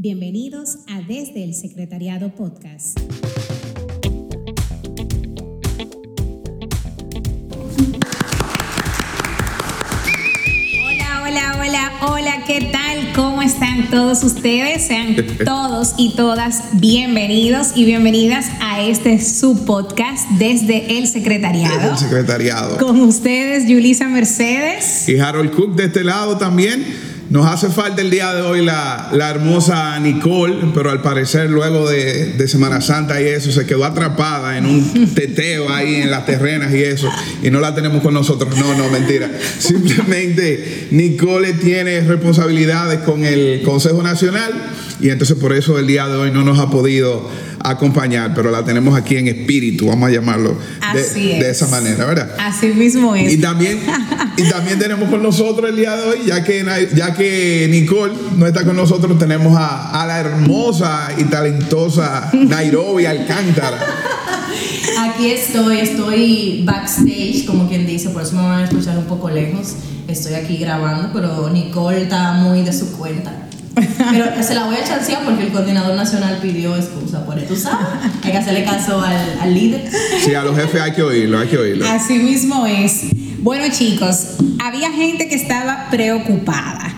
Bienvenidos a Desde el Secretariado Podcast. Hola, hola, hola, hola, ¿qué tal? ¿Cómo están todos ustedes? Sean todos y todas bienvenidos y bienvenidas a este subpodcast desde el Secretariado. El secretariado. Con ustedes, Yulisa Mercedes. Y Harold Cook de este lado también. Nos hace falta el día de hoy la, la hermosa Nicole, pero al parecer luego de, de, Semana Santa y eso se quedó atrapada en un teteo ahí en las terrenas y eso, y no la tenemos con nosotros. No, no, mentira. Simplemente Nicole tiene responsabilidades con el Consejo Nacional y entonces por eso el día de hoy no nos ha podido acompañar, pero la tenemos aquí en espíritu, vamos a llamarlo de, de, esa manera, ¿verdad? Así mismo es. Y también, y también tenemos con nosotros el día de hoy, ya que, ya que Nicole no está con nosotros, tenemos a, a la hermosa y talentosa Nairobi Alcántara. Aquí estoy, estoy backstage, como quien dice, por eso me van a escuchar un poco lejos. Estoy aquí grabando, pero Nicole está muy de su cuenta. Pero se la voy a chancear porque el coordinador nacional pidió excusa por eso. ¿Tú sabes? Hay que hacerle caso al, al líder. Sí, a los jefes hay que oírlo, hay que oírlo. Así mismo es. Bueno, chicos, había gente que estaba preocupada.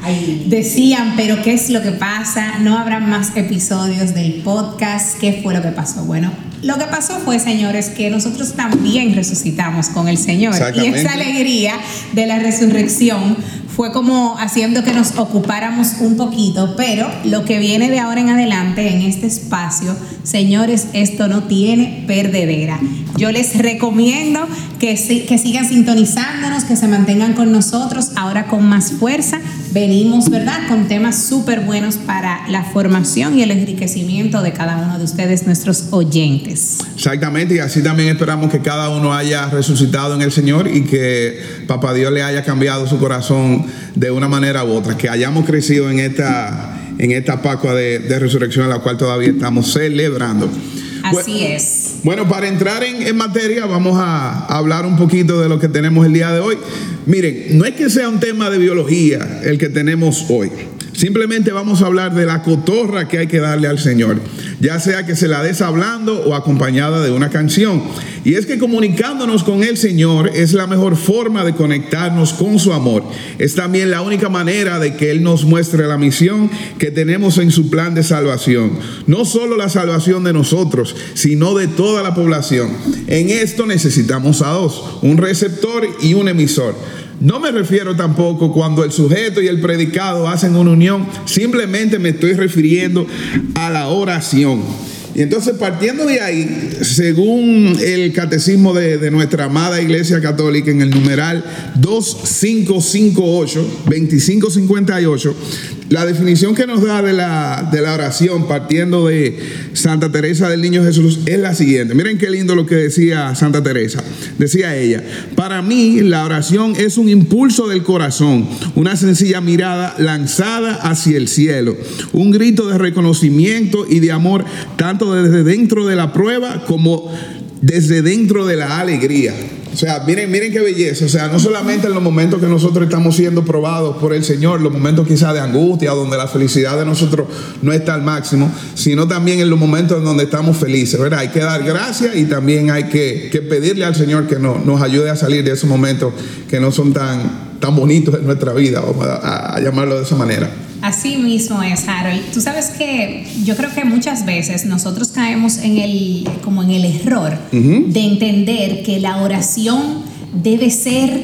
Decían, pero ¿qué es lo que pasa? No habrá más episodios del podcast. ¿Qué fue lo que pasó? Bueno, lo que pasó fue, señores, que nosotros también resucitamos con el Señor. Y esa alegría de la resurrección fue como haciendo que nos ocupáramos un poquito, pero lo que viene de ahora en adelante en este espacio, señores, esto no tiene perdedera. Yo les recomiendo que, que sigan sintonizándonos, que se mantengan con nosotros, ahora con más fuerza. Venimos, ¿verdad?, con temas súper buenos para la formación y el enriquecimiento de cada uno de ustedes, nuestros oyentes. Exactamente, y así también esperamos que cada uno haya resucitado en el Señor y que Papá Dios le haya cambiado su corazón de una manera u otra, que hayamos crecido en esta, en esta Pascua de, de resurrección, a la cual todavía estamos celebrando. Así bueno, es. Bueno, para entrar en, en, materia, vamos a hablar un poquito de lo que tenemos el día de hoy. Miren, no es que sea un tema de biología el que tenemos hoy. Simplemente vamos a hablar de la cotorra que hay que darle al Señor, ya sea que se la des hablando o acompañada de una canción. Y es que comunicándonos con el Señor es la mejor forma de conectarnos con su amor. Es también la única manera de que Él nos muestre la misión que tenemos en su plan de salvación. No solo la salvación de nosotros, sino de toda la población. En esto necesitamos a dos, un receptor y un emisor. No me refiero tampoco cuando el sujeto y el predicado hacen una unión, simplemente me estoy refiriendo a la oración. Y entonces partiendo de ahí, según el catecismo de, de, nuestra amada Iglesia Católica en el numeral 2558, 2558, la definición que nos da de la, de la oración partiendo de Santa Teresa del Niño Jesús es la siguiente. Miren qué lindo lo que decía Santa Teresa. Decía ella, para mí la oración es un impulso del corazón, una sencilla mirada lanzada hacia el cielo, un grito de reconocimiento y de amor tanto desde dentro de la prueba como desde dentro de la alegría. O sea, miren, miren qué belleza. O sea, no solamente en los momentos que nosotros estamos siendo probados por el Señor, los momentos quizás de angustia, donde la felicidad de nosotros no está al máximo, sino también en los momentos en donde estamos felices, ¿verdad? Hay que dar gracias y también hay que, pedirle al Señor que no, nos ayude a salir de esos momentos que no son tan, tan bonitos en nuestra vida, vamos a llamarlo de esa manera. Así mismo es, Harold. Tú sabes que yo creo que muchas veces nosotros caemos en el, como en el error uh -huh. de entender que la oración debe ser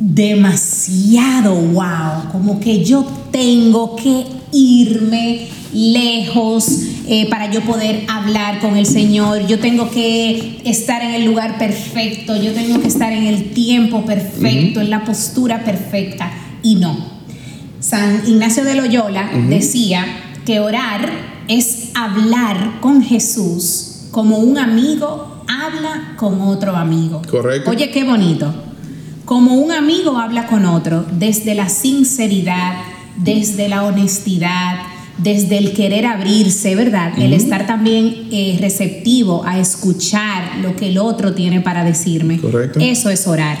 demasiado wow, como que yo tengo que irme lejos eh, para yo poder hablar con el Señor, yo tengo que estar en el lugar perfecto, yo tengo que estar en el tiempo perfecto, uh -huh. en la postura perfecta y no. San Ignacio de Loyola uh -huh. decía que orar es hablar con Jesús como un amigo habla con otro amigo. Correcto. Oye, qué bonito. Como un amigo habla con otro, desde la sinceridad, desde la honestidad, desde el querer abrirse, ¿verdad? Uh -huh. El estar también eh, receptivo a escuchar lo que el otro tiene para decirme. Correcto. Eso es orar.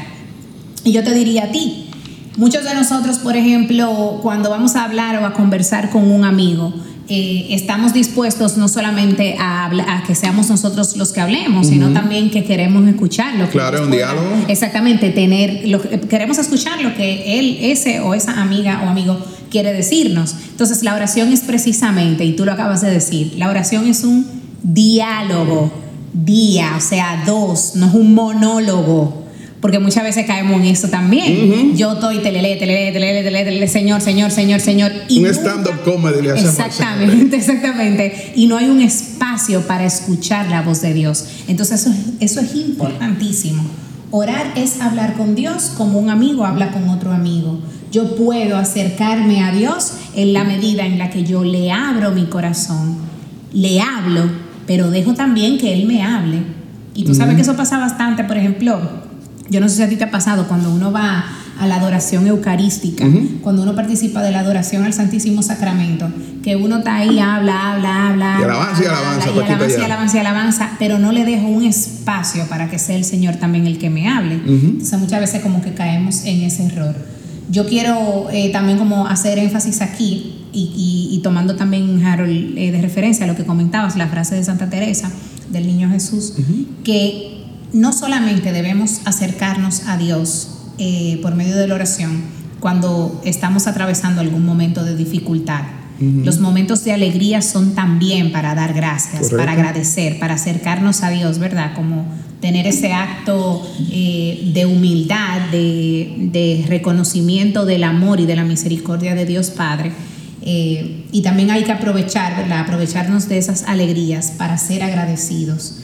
Y yo te diría a ti, Muchos de nosotros, por ejemplo, cuando vamos a hablar o a conversar con un amigo, eh, estamos dispuestos no solamente a, a, que seamos nosotros los que hablemos, sino también que queremos escucharlo. Claro, un diálogo. Exactamente, tener, lo, queremos escuchar lo que él, ese o esa amiga o amigo quiere decirnos. Entonces la oración es precisamente, y tú lo acabas de decir, la oración es un diálogo, día, o sea, dos, no es un monólogo porque muchas veces caemos en eso también. Yo estoy telele, telele, telele, telele, señor, señor, señor, señor. Y un stand-up comedy le hacemos. Exactamente, exactamente. Y no hay un espacio para escuchar la voz de Dios. Entonces eso, eso es importantísimo. Orar es hablar con Dios como un amigo habla con otro amigo. Yo puedo acercarme a Dios en la medida en la que yo le abro mi corazón, le hablo, pero dejo también que Él me hable. Y tú sabes que eso pasa bastante, por ejemplo, yo no sé si a ti te ha pasado cuando uno va a la adoración eucarística, cuando uno participa de la adoración al Santísimo Sacramento, que uno está ahí, habla, habla, habla. Y alabanza y alabanza. Y alabanza y alabanza y alabanza, pero no le dejo un espacio para que sea el Señor también el que me hable. Entonces muchas veces como que caemos en ese error. Yo quiero eh, también como hacer énfasis aquí y, tomando también, Harold, eh, de referencia a lo que comentabas, la frase de Santa Teresa del Niño Jesús, que no solamente debemos acercarnos a Dios eh, por medio de la oración cuando estamos atravesando algún momento de dificultad. Los momentos de alegría son también para dar gracias, para agradecer, para acercarnos a Dios, ¿verdad? Como tener ese acto eh, de humildad, de, reconocimiento del amor y de la misericordia de Dios Padre. Eh, y también hay que aprovechar, ¿verdad? Aprovecharnos de esas alegrías para ser agradecidos.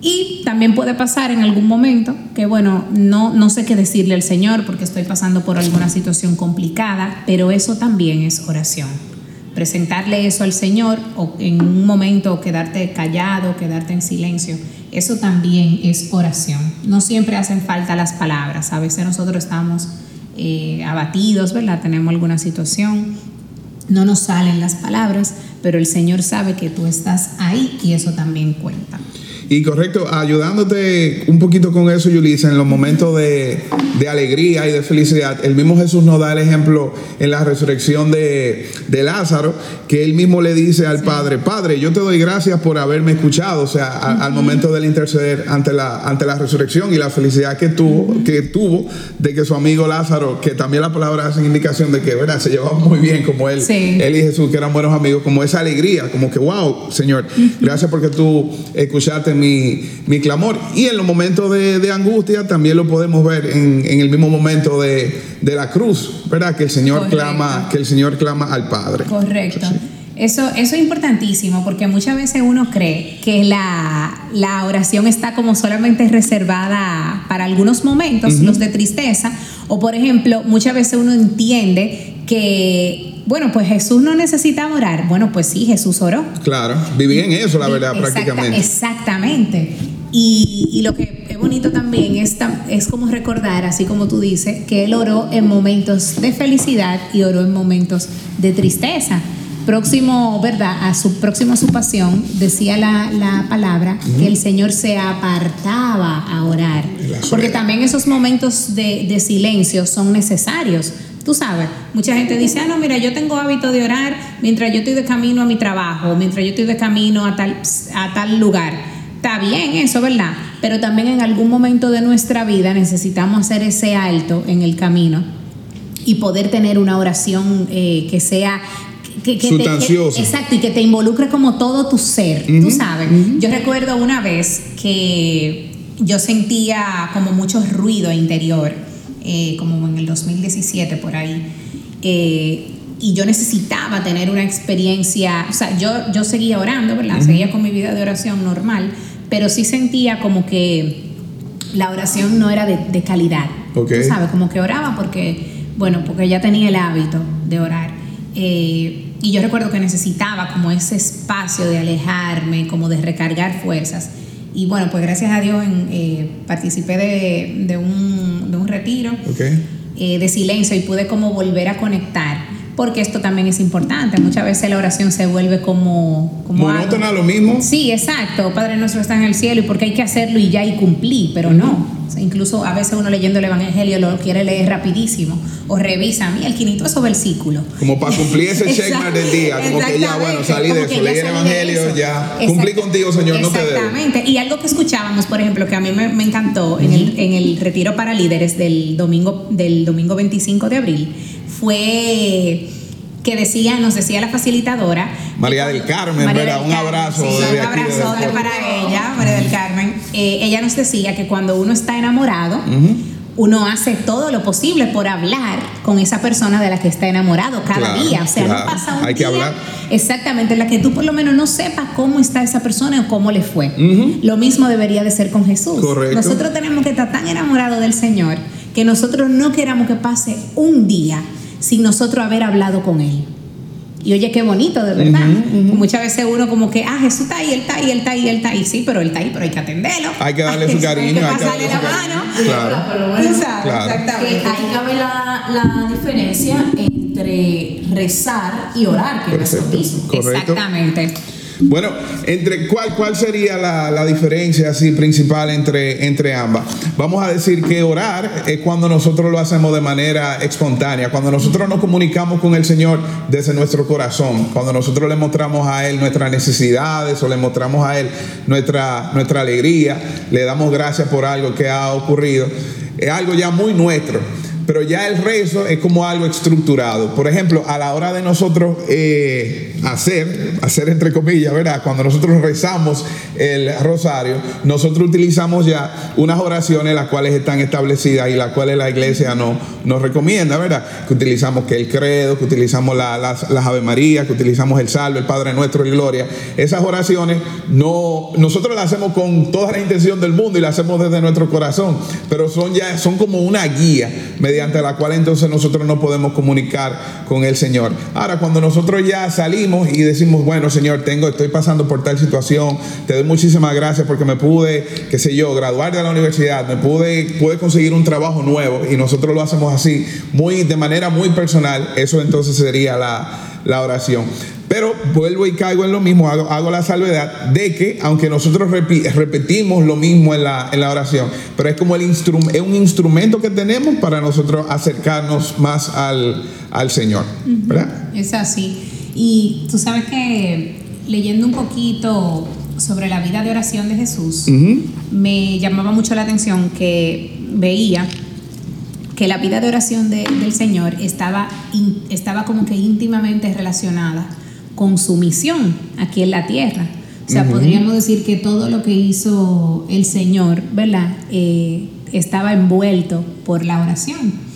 Y también puede pasar en algún momento que, bueno, no, no sé qué decirle al Señor porque estoy pasando por alguna situación complicada, pero eso también es oración. Presentarle eso al Señor o en un momento quedarte callado, quedarte en silencio, eso también es oración. No siempre hacen falta las palabras, a veces nosotros estamos eh, abatidos, ¿verdad? Tenemos alguna situación, no nos salen las palabras, pero el Señor sabe que tú estás ahí y eso también cuenta. Y correcto, ayudándote un poquito con eso, Yulisa, en los momentos de, alegría y de felicidad, el mismo Jesús nos da el ejemplo en la resurrección de, Lázaro, que él mismo le dice al Padre, Padre, yo te doy gracias por haberme escuchado, o sea, al momento del interceder ante la, ante la resurrección y la felicidad que tuvo, que tuvo de que su amigo Lázaro, que también la palabra hace indicación de que, ¿verdad? Se llevaba muy bien como él, él y Jesús, que eran buenos amigos, como esa alegría, como que, wow, Señor, gracias porque tú escuchaste mi, mi clamor. Y en los momentos de, de angustia también lo podemos ver en, en el mismo momento de, de, la cruz, ¿verdad? Que el Señor clama, que el Señor clama al Padre. Correcto. Eso, eso es importantísimo porque muchas veces uno cree que la, la, oración está como solamente reservada para algunos momentos, los de tristeza, o por ejemplo, muchas veces uno entiende que bueno, pues Jesús no necesitaba orar. Bueno, pues sí, Jesús oró. Claro, vivía en eso, la verdad, prácticamente. Exactamente. Y, lo que es bonito también es, es como recordar, así como tú dices, que Él oró en momentos de felicidad y oró en momentos de tristeza. Próximo, ¿verdad? A su próximo a su pasión, decía la, palabra que el Señor se apartaba a orar. Porque también esos momentos de, de silencio son necesarios Tú sabes, mucha gente dice, ah, no, mira, yo tengo hábito de orar mientras yo estoy de camino a mi trabajo, mientras yo estoy de camino a tal, a tal lugar. Está bien eso, ¿verdad? Pero también en algún momento de nuestra vida necesitamos hacer ese alto en el camino y poder tener una oración eh, que sea que, que, exacto, y que te involucre como todo tu ser, tú sabes. Yo recuerdo una vez que yo sentía como mucho ruido interior eh, como en el 2017 por ahí. Eh, y yo necesitaba tener una experiencia, o sea, yo, yo seguía orando, ¿verdad? Seguía con mi vida de oración normal, pero sí sentía como que la oración no era de, calidad. Okay. Tú sabes, como que oraba porque, bueno, porque ya tenía el hábito de orar. Eh, y yo recuerdo que necesitaba como ese espacio de alejarme, como de recargar fuerzas. Y bueno, pues gracias a Dios eh, participé de, un, retiro eh, de silencio y pude como volver a conectar. Porque esto también es importante. Muchas veces la oración se vuelve como... como Monótona, lo mismo. Sí, exacto. Padre nuestro está en el cielo y porque hay que hacerlo y ya y cumplí, pero no. Incluso a veces uno leyendo el Evangelio lo quiere leer rapidísimo o revisa mí el 500 versículo. Como para cumplir ese checkmark del día, como que ya, bueno, salí de eso, leí el Evangelio, ya cumplí contigo, Señor, no te debo. Exactamente, y algo que escuchábamos, por ejemplo, que a mí me, me encantó en, el, en el retiro para líderes del domingo, del domingo 25 de abril, fue que decía, nos decía la facilitadora. María del Carmen, ¿verdad? un abrazo. Sí, un abrazo para ella, María del Carmen. Eh, ella nos decía que cuando uno está enamorado, uno hace todo lo posible por hablar con esa persona de la que está enamorado cada día. O sea, no pasa un Hay que hablar. Exactamente, en la que tú por lo menos no sepas cómo está esa persona o cómo le fue. Lo mismo debería de ser con Jesús. Correcto. Nosotros tenemos que estar tan enamorados del Señor que nosotros no queramos que pase un día sin nosotros haber hablado con Él. Y oye, qué bonito, de verdad. Muchas veces uno como que, ah, Jesús está ahí, Él está ahí, Él está ahí, Él está ahí. Sí, pero Él está ahí, pero hay que atenderlo. Hay que darle su cariño. Hay que hay que pasarle la mano. Claro. Tú sabes, Claro. exactamente. Que ahí cabe la, la diferencia entre rezar y orar, que no es Perfecto. lo mismo. Correcto. Exactamente. Bueno, entre cuál, cuál sería la, la diferencia así principal entre, entre ambas. Vamos a decir que orar es cuando nosotros lo hacemos de manera espontánea, cuando nosotros nos comunicamos con el Señor desde nuestro corazón, cuando nosotros le mostramos a Él nuestras necesidades o le mostramos a Él nuestra, nuestra alegría, le damos gracias por algo que ha ocurrido. Es algo ya muy nuestro. Pero ya el rezo es como algo estructurado. Por ejemplo, a la hora de nosotros eh, hacer, hacer entre comillas, ¿verdad? Cuando nosotros rezamos el rosario, nosotros utilizamos ya unas oraciones las cuales están establecidas y las cuales la iglesia no, nos recomienda, ¿verdad? Que utilizamos que el credo, que utilizamos la- las, Ave María, que utilizamos el salve, el Padre Nuestro y Gloria. Esas oraciones no, nosotros las hacemos con toda la intención del mundo y las hacemos desde nuestro corazón, pero son ya, son como una guía mediante la cual entonces nosotros nos podemos comunicar con el Señor. Ahora, cuando nosotros ya salimos y decimos, bueno, Señor, tengo, estoy pasando por tal situación, te doy muchísimas gracias porque me pude, qué sé yo, graduar de la universidad, me pude, pude conseguir un trabajo nuevo y nosotros lo hacemos así, muy, de manera muy personal, eso entonces sería la, la oración. Pero vuelvo y caigo en lo mismo, hago, hago la salvedad de que, aunque nosotros repi- repetimos lo mismo en la, en la oración, pero es como el instrum- es un instrumento que tenemos para nosotros acercarnos más al, al Señor. ¿Verdad? Es así. Y tú sabes que leyendo un poquito sobre la vida de oración de Jesús, me llamaba mucho la atención que veía que la vida de oración de- del Señor estaba, in- estaba como que íntimamente relacionada con su misión aquí en la tierra. O sea, podríamos decir que todo lo que hizo el Señor, ¿verdad? Eh, estaba envuelto por la oración.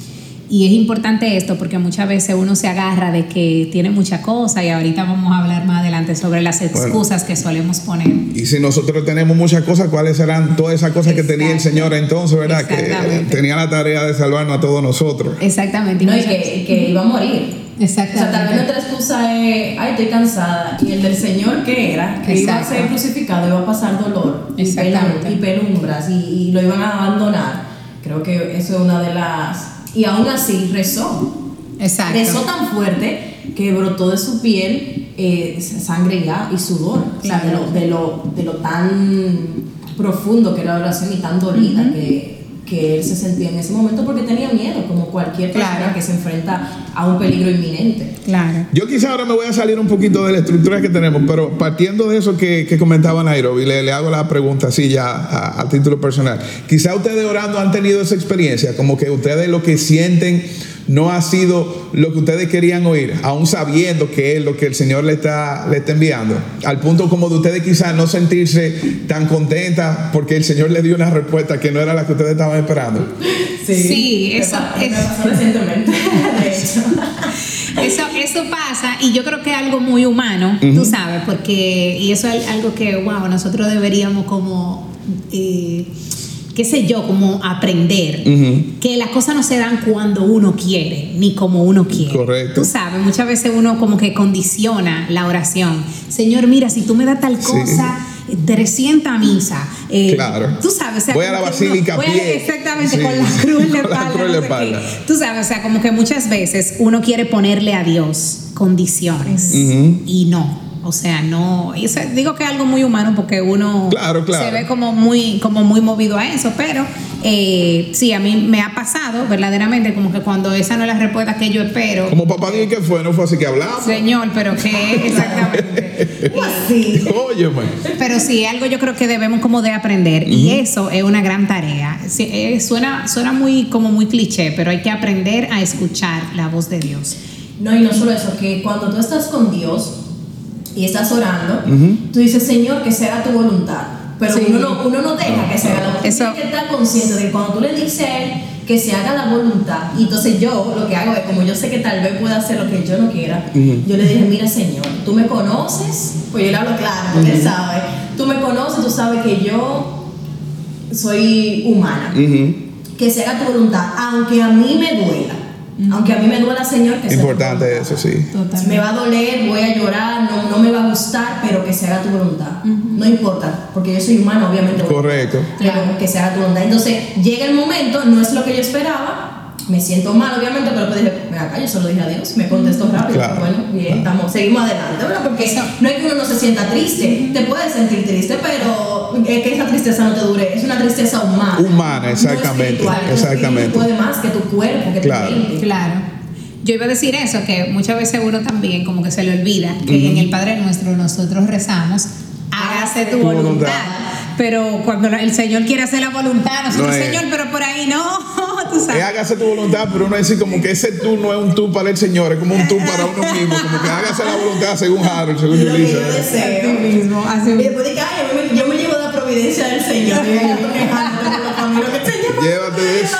Y es importante esto porque muchas veces uno se agarra de que tiene mucha cosa y ahorita vamos a hablar más adelante sobre las excusas que solemos poner. Y si nosotros tenemos muchas cosas, ¿cuáles serán todas esas cosas que tenía el. Señor entonces, verdad? Que Exactamente. tenía la tarea de salvarnos a todos nosotros. Exactamente. No, y muchas- que, que iba a morir. O sea, tal vez Exactamente. nuestra excusa es, ay, estoy cansada. Y el del Señor, ¿qué era? Que iba a ser crucificado, iba a pasar dolor y, Exactamente. y penumbras y, y lo iban a abandonar. Creo que eso es una de las... Y aún así rezó. Exacto. Rezó tan fuerte que brotó de su piel eh, sangre ya y sudor. O sea, de, lo, de, lo, de lo tan profundo que era la oración y tan dolida que, que él se sentía en ese momento porque tenía miedo, como cualquier persona Claro. que se enfrenta a un peligro inminente. Claro. Yo quizá ahora me voy a salir un poquito de la estructura que tenemos, pero partiendo de eso que, que comentaba Nairobi, le, le hago la pregunta así ya a, a título personal. Quizá ustedes orando han tenido esa experiencia, como que ustedes lo que sienten no ha sido lo que ustedes querían oír, aún sabiendo que es lo que el Señor le está, le está enviando. Al punto como de ustedes quizás no sentirse tan contentas porque el Señor le dio una respuesta que no era la que ustedes estaban esperando. Sí, eso pa- es- me pasó recientemente, de hecho. Eso, eso pasa y yo creo que es algo muy humano, tú sabes, porque, y eso es algo que, wow, nosotros deberíamos como, eh, qué sé yo, como aprender, que las cosas no se dan cuando uno quiere, ni como uno quiere. Correcto. Tú sabes, muchas veces uno como que condiciona la oración. Señor, mira, si tú me das tal Sí. cosa, 300 misa. eh, Claro. Tú sabes, o sea, Voy a la que uno- basílica a pie. Exactamente, Sí. con la cruz en la espalda. no sé. Tú sabes, o sea, como que muchas veces uno quiere ponerle a Dios condiciones Ujú. y no. O sea, no, eso- digo que es algo muy humano porque uno Claro, claro. se ve como muy, como muy movido a eso, pero eh, sí, a mí me ha pasado verdaderamente como que cuando esa no es la respuesta que yo espero, Como papá dije que fue, no fue así que hablamos. señor, pero que exactamente. Sí. Óyeme. Pero sí, algo yo creo que debemos como de aprender y eso es una gran tarea. Sí, eh, suena, suena muy como muy cliché, pero hay que aprender a escuchar la voz de Dios. No, y no solo eso, que cuando tú estás con Dios y estás orando, tú dices, Señor, que sea tu voluntad. Pero Sí. uno, no, uno no deja que se haga la voluntad. Eso- Tienes que estar consciente de que cuando tú le dices a Él que se haga la voluntad, y entonces yo lo que hago es, como yo sé que tal vez pueda hacer lo que yo no quiera, yo le dije, mira Señor, tú me conoces, pues yo le hablo claro, porque Él sabe, tú me conoces, tú sabes que yo soy humana que se haga tu voluntad, aunque a mí me duela. Aunque a mí me duela, Señor, que sea tu Importante voluntad. eso, sí. Me va a doler, voy a llorar, no, no me va a gustar, pero que se haga tu voluntad. No importa, porque yo soy humano, obviamente. Correcto. Pero que se haga tu voluntad. Entonces, llega el momento, no es lo que yo esperaba. Me siento mal, obviamente, pero después dije, ven acá, yo solo dije adiós. Me contestó rápido. Claro. Bueno, bien, estamos, seguimos adelante. ¿verdad? Porque Eso. no es que uno no se sienta triste. Te puedes sentir triste, pero es que esa tristeza no te dure. Es una tristeza humana. Humana, no exactamente. Tu exactamente. puede más que tu cuerpo, que Claro. tu mente. Claro. Yo iba a decir eso, que muchas veces uno también como que se le olvida que en el Padre Nuestro nosotros rezamos, hágase tu Tu voluntad. voluntad. Pero cuando el Señor quiere hacer la voluntad, nosotros, No es. Señor, pero por ahí no, tú Es hágase tu voluntad, pero uno dice como que ese tú no es un tú para el Señor, es como un tú para uno mismo, como que hágase la voluntad según Harold, según Lo que Yulisa. yo deseo. Así mismo, así Y después dije, ay, yo me, yo me llevo la providencia del Señor. Y yo Llévate eso.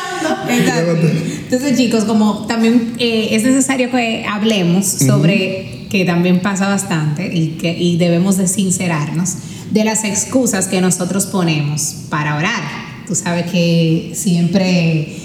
Entonces, chicos, como también eh, es necesario que hablemos sobre, que también pasa bastante y, que, y debemos de sincerarnos, de las excusas que nosotros ponemos para orar. Tú sabes que siempre,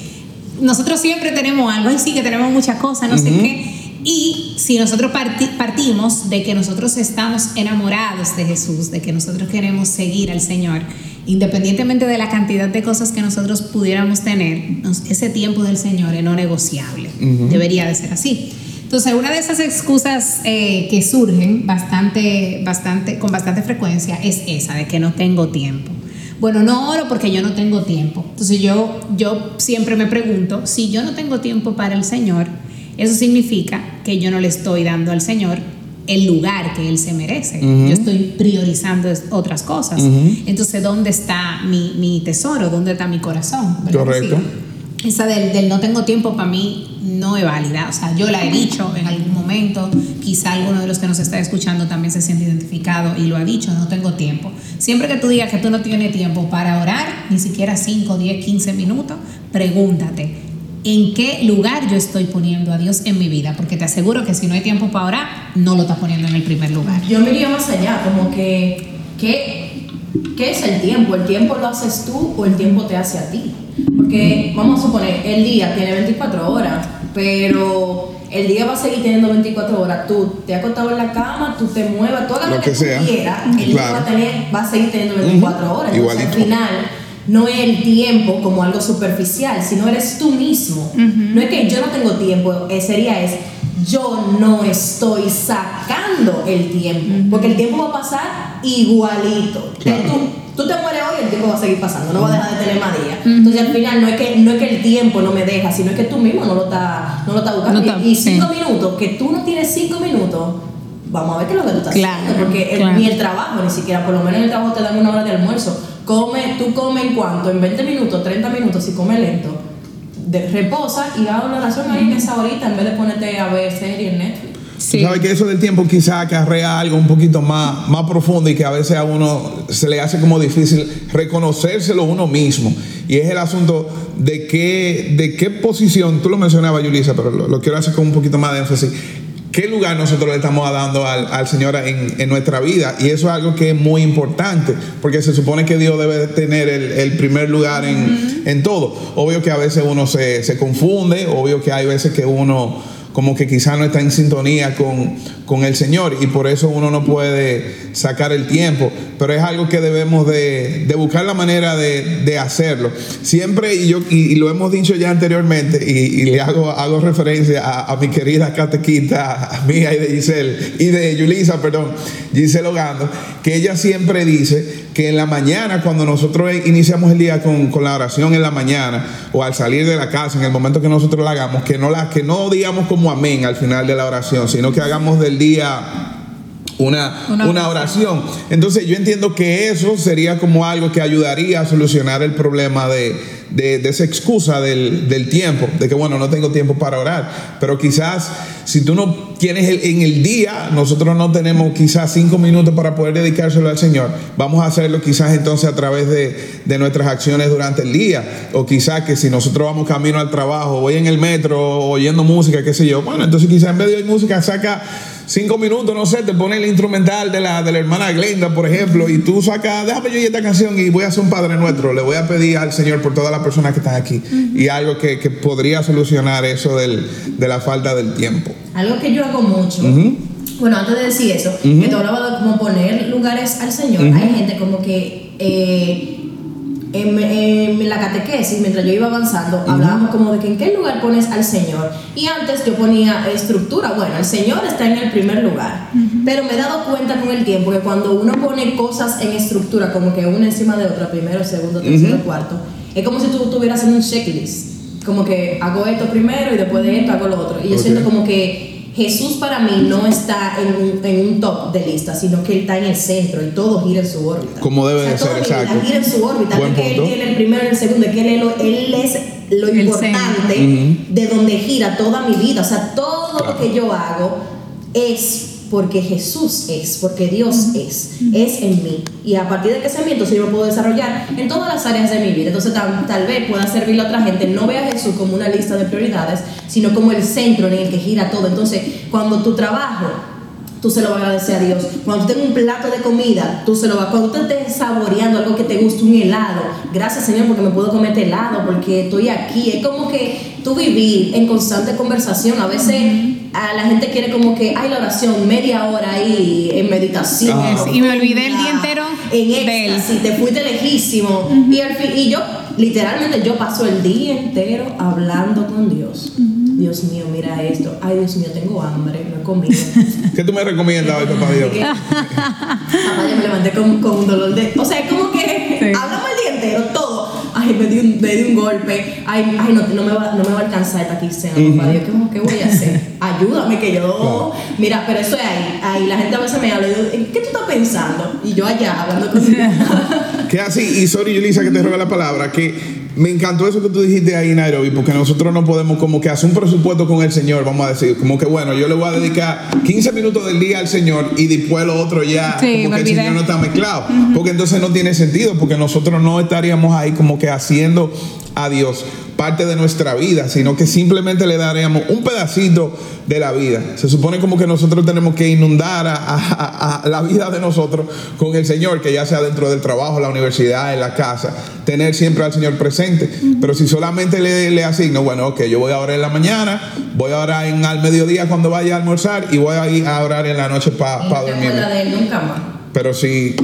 nosotros siempre tenemos algo, y sí que tenemos muchas cosas, no sé qué. Y si nosotros parti- partimos de que nosotros estamos enamorados de Jesús, de que nosotros queremos seguir al Señor, independientemente de la cantidad de cosas que nosotros pudiéramos tener, ese tiempo del Señor es no negociable. Debería de ser así. Entonces, una de esas excusas eh, que surgen bastante, bastante, con bastante frecuencia es esa, de que no tengo tiempo. Bueno, no oro porque yo no tengo tiempo. Entonces yo, yo siempre me pregunto, si yo no tengo tiempo para el Señor, eso significa que yo no le estoy dando al Señor el lugar que Él se merece. Yo estoy priorizando otras cosas. Entonces, ¿dónde está mi, mi tesoro? ¿Dónde está mi corazón? ¿Verdad que Correcto. sí? Esa del, del no tengo tiempo para mí no es válida. O sea, yo la he dicho en algún momento. Quizá alguno de los que nos está escuchando también se siente identificado y lo ha dicho, no tengo tiempo. Siempre que tú digas que tú no tienes tiempo para orar, ni siquiera 5, 10, 15 minutos, pregúntate, ¿en qué lugar yo estoy poniendo a Dios en mi vida? Porque te aseguro que si no hay tiempo para orar, no lo estás poniendo en el primer lugar. Yo me iría más allá, como que, ¿qué, ¿qué es el tiempo? ¿El tiempo lo haces tú o el tiempo te hace a ti? Porque vamos a suponer, el día tiene 24 horas, pero el día va a seguir teniendo 24 horas. Tú te has acostado en la cama, tú te muevas, todo lo, Lo que, que tú sea. quieras, el día va a, tener, va a seguir teniendo 24 horas. Entonces, al final, no es el tiempo como algo superficial, sino eres tú mismo. No es que yo no tengo tiempo, eh, sería es yo no estoy sacando el tiempo, porque el tiempo va a pasar igualito. Claro. Tú, tú te mueres hoy, el tiempo va a seguir pasando, no va a dejar de tener más días. Entonces al final no es que no es que el tiempo no me deja, sino es que tú mismo no lo estás no lo estás buscando. No está- y y cinco sí. minutos, que tú no tienes cinco minutos, vamos a ver qué es lo que tú estás Claro, haciendo, porque el- claro. ni el trabajo, ni siquiera, por lo menos en el trabajo te dan una hora de almuerzo. Come, tú comes en cuanto, en 20 minutos, 30 minutos, si comes lento, de- reposa y haz una oración ahí en esa horita en vez de ponerte a ver series en Netflix. Tú sabes que eso del tiempo quizá acarrea algo un poquito más, más profundo y que a veces a uno se le hace como difícil reconocérselo uno mismo. Y es el asunto de qué, de qué posición, tú lo mencionabas, Yulisa, pero lo, lo quiero hacer con un poquito más de énfasis. ¿Qué lugar nosotros le estamos dando al, al Señor en, en nuestra vida? Y eso es algo que es muy importante, porque se supone que Dios debe tener el, el primer lugar en, en todo. Obvio que a veces uno se, se confunde, obvio que hay veces que uno como que quizá no está en sintonía con, con el Señor y por eso uno no puede sacar el tiempo, pero es algo que debemos de, buscar la manera de, hacerlo. Siempre, y, yo, y, lo hemos dicho ya anteriormente, y, le hago, hago referencia a, mi querida catequita mía y de Giselle, y de Yulisa, perdón, Giselle Ogando, que ella siempre dice que en la mañana, cuando nosotros iniciamos el día con, la oración en la mañana, o al salir de la casa, en el momento que nosotros la hagamos, que no, la, que no digamos como amén al final de la oración, sino que hagamos del día una, una, oración. Entonces yo entiendo que eso sería como algo que ayudaría a solucionar el problema de, de, esa excusa del, del, tiempo, de que bueno, no tengo tiempo para orar. Pero quizás si tú no tienes el, en el día, nosotros no tenemos quizás cinco minutos para poder dedicárselo al Señor, vamos a hacerlo quizás entonces a través de, de nuestras acciones durante el día. O quizás que si nosotros vamos camino al trabajo, voy en el metro oyendo música, qué sé yo, bueno, entonces quizás en vez de oír música saca cinco minutos, no sé, te pone el instrumental de la, de la hermana Glenda, por ejemplo, y tú sacas, déjame yo esta canción y voy a hacer un Padre Nuestro, le voy a pedir al Señor por todas las personas que están aquí. Y algo que, que, podría solucionar eso del, de la falta del tiempo. Algo que yo hago mucho. Bueno, antes de decir eso, que tú hablabas de cómo poner lugares al Señor, hay gente como que eh, en, la catequesis, mientras yo iba avanzando, hablábamos como de que en qué lugar pones al Señor. Y antes yo ponía estructura. Bueno, el Señor está en el primer lugar. Pero me he dado cuenta con el tiempo que cuando uno pone cosas en estructura, como que una encima de otra, primero, segundo, tercero, cuarto, es como si tú estuvieras en un checklist. Como que hago esto primero y después de esto hago lo otro. Y yo siento como que Jesús para mí no está en un, en un, top de lista, sino que Él está en el centro y todo gira en su órbita. Como debe de ser, exacto. gira en su órbita, no que Él tiene el primero y el segundo, que Él, él es lo importante de donde gira toda mi vida. O sea, todo lo que yo hago es porque Jesús es, porque Dios es, es en mí. Y a partir de que se entonces yo me puedo desarrollar en todas las áreas de mi vida. Entonces tal, tal vez pueda servirle a otra gente, no ve a Jesús como una lista de prioridades, sino como el centro en el que gira todo. Entonces, cuando tu trabajo tú se lo vas a agradecer a Dios. Cuando tengas un plato de comida, tú se lo vas. Cuando tú estés saboreando algo que te guste, un helado, gracias Señor porque me puedo comer este helado, porque estoy aquí. Es como que tú vivir en constante conversación. A veces a la gente quiere como que, hay la oración, media hora ahí en meditación. y me olvidé el día entero. En éxtasis, te fuiste lejísimo. y, al fin, y yo, literalmente, yo paso el día entero hablando con Dios. Dios mío, mira esto. Ay, Dios mío, tengo hambre, no he comido. ¿Qué tú me recomiendas hoy, papá Dios? papá, yo me levanté con, con, un dolor de. O sea, como que hablamos el día entero, todo. Ay, me di un, me di un golpe. Ay, ay no, no, me va, no me va a alcanzar esta quincena, papá Dios. ¿Qué, ¿Qué voy a hacer? Ayúdame, que yo. Mira, pero eso es ahí. Ahí la gente a veces me habla ¿qué tú estás pensando? Y yo allá, hablando con Que así, y sorry, Yulisa, que te roba la palabra, que me encantó eso que tú dijiste ahí, Nairobi, porque nosotros no podemos como que hacer un presupuesto con el Señor, vamos a decir, como que bueno, yo le voy a dedicar 15 minutos del día al Señor y después lo otro ya, como que el Señor no está mezclado, porque entonces no tiene sentido, porque nosotros no estaríamos ahí como que haciendo a Dios parte de nuestra vida, sino que simplemente le daremos un pedacito de la vida. Se supone como que nosotros tenemos que inundar a, la vida de nosotros con el Señor, que ya sea dentro del trabajo, la universidad, en la casa, tener siempre al Señor presente. Pero si solamente le, le asigno, bueno, ok, yo voy a orar en la mañana, voy a orar en, al mediodía cuando vaya a almorzar y voy a ir a orar en la noche para dormir. Pero si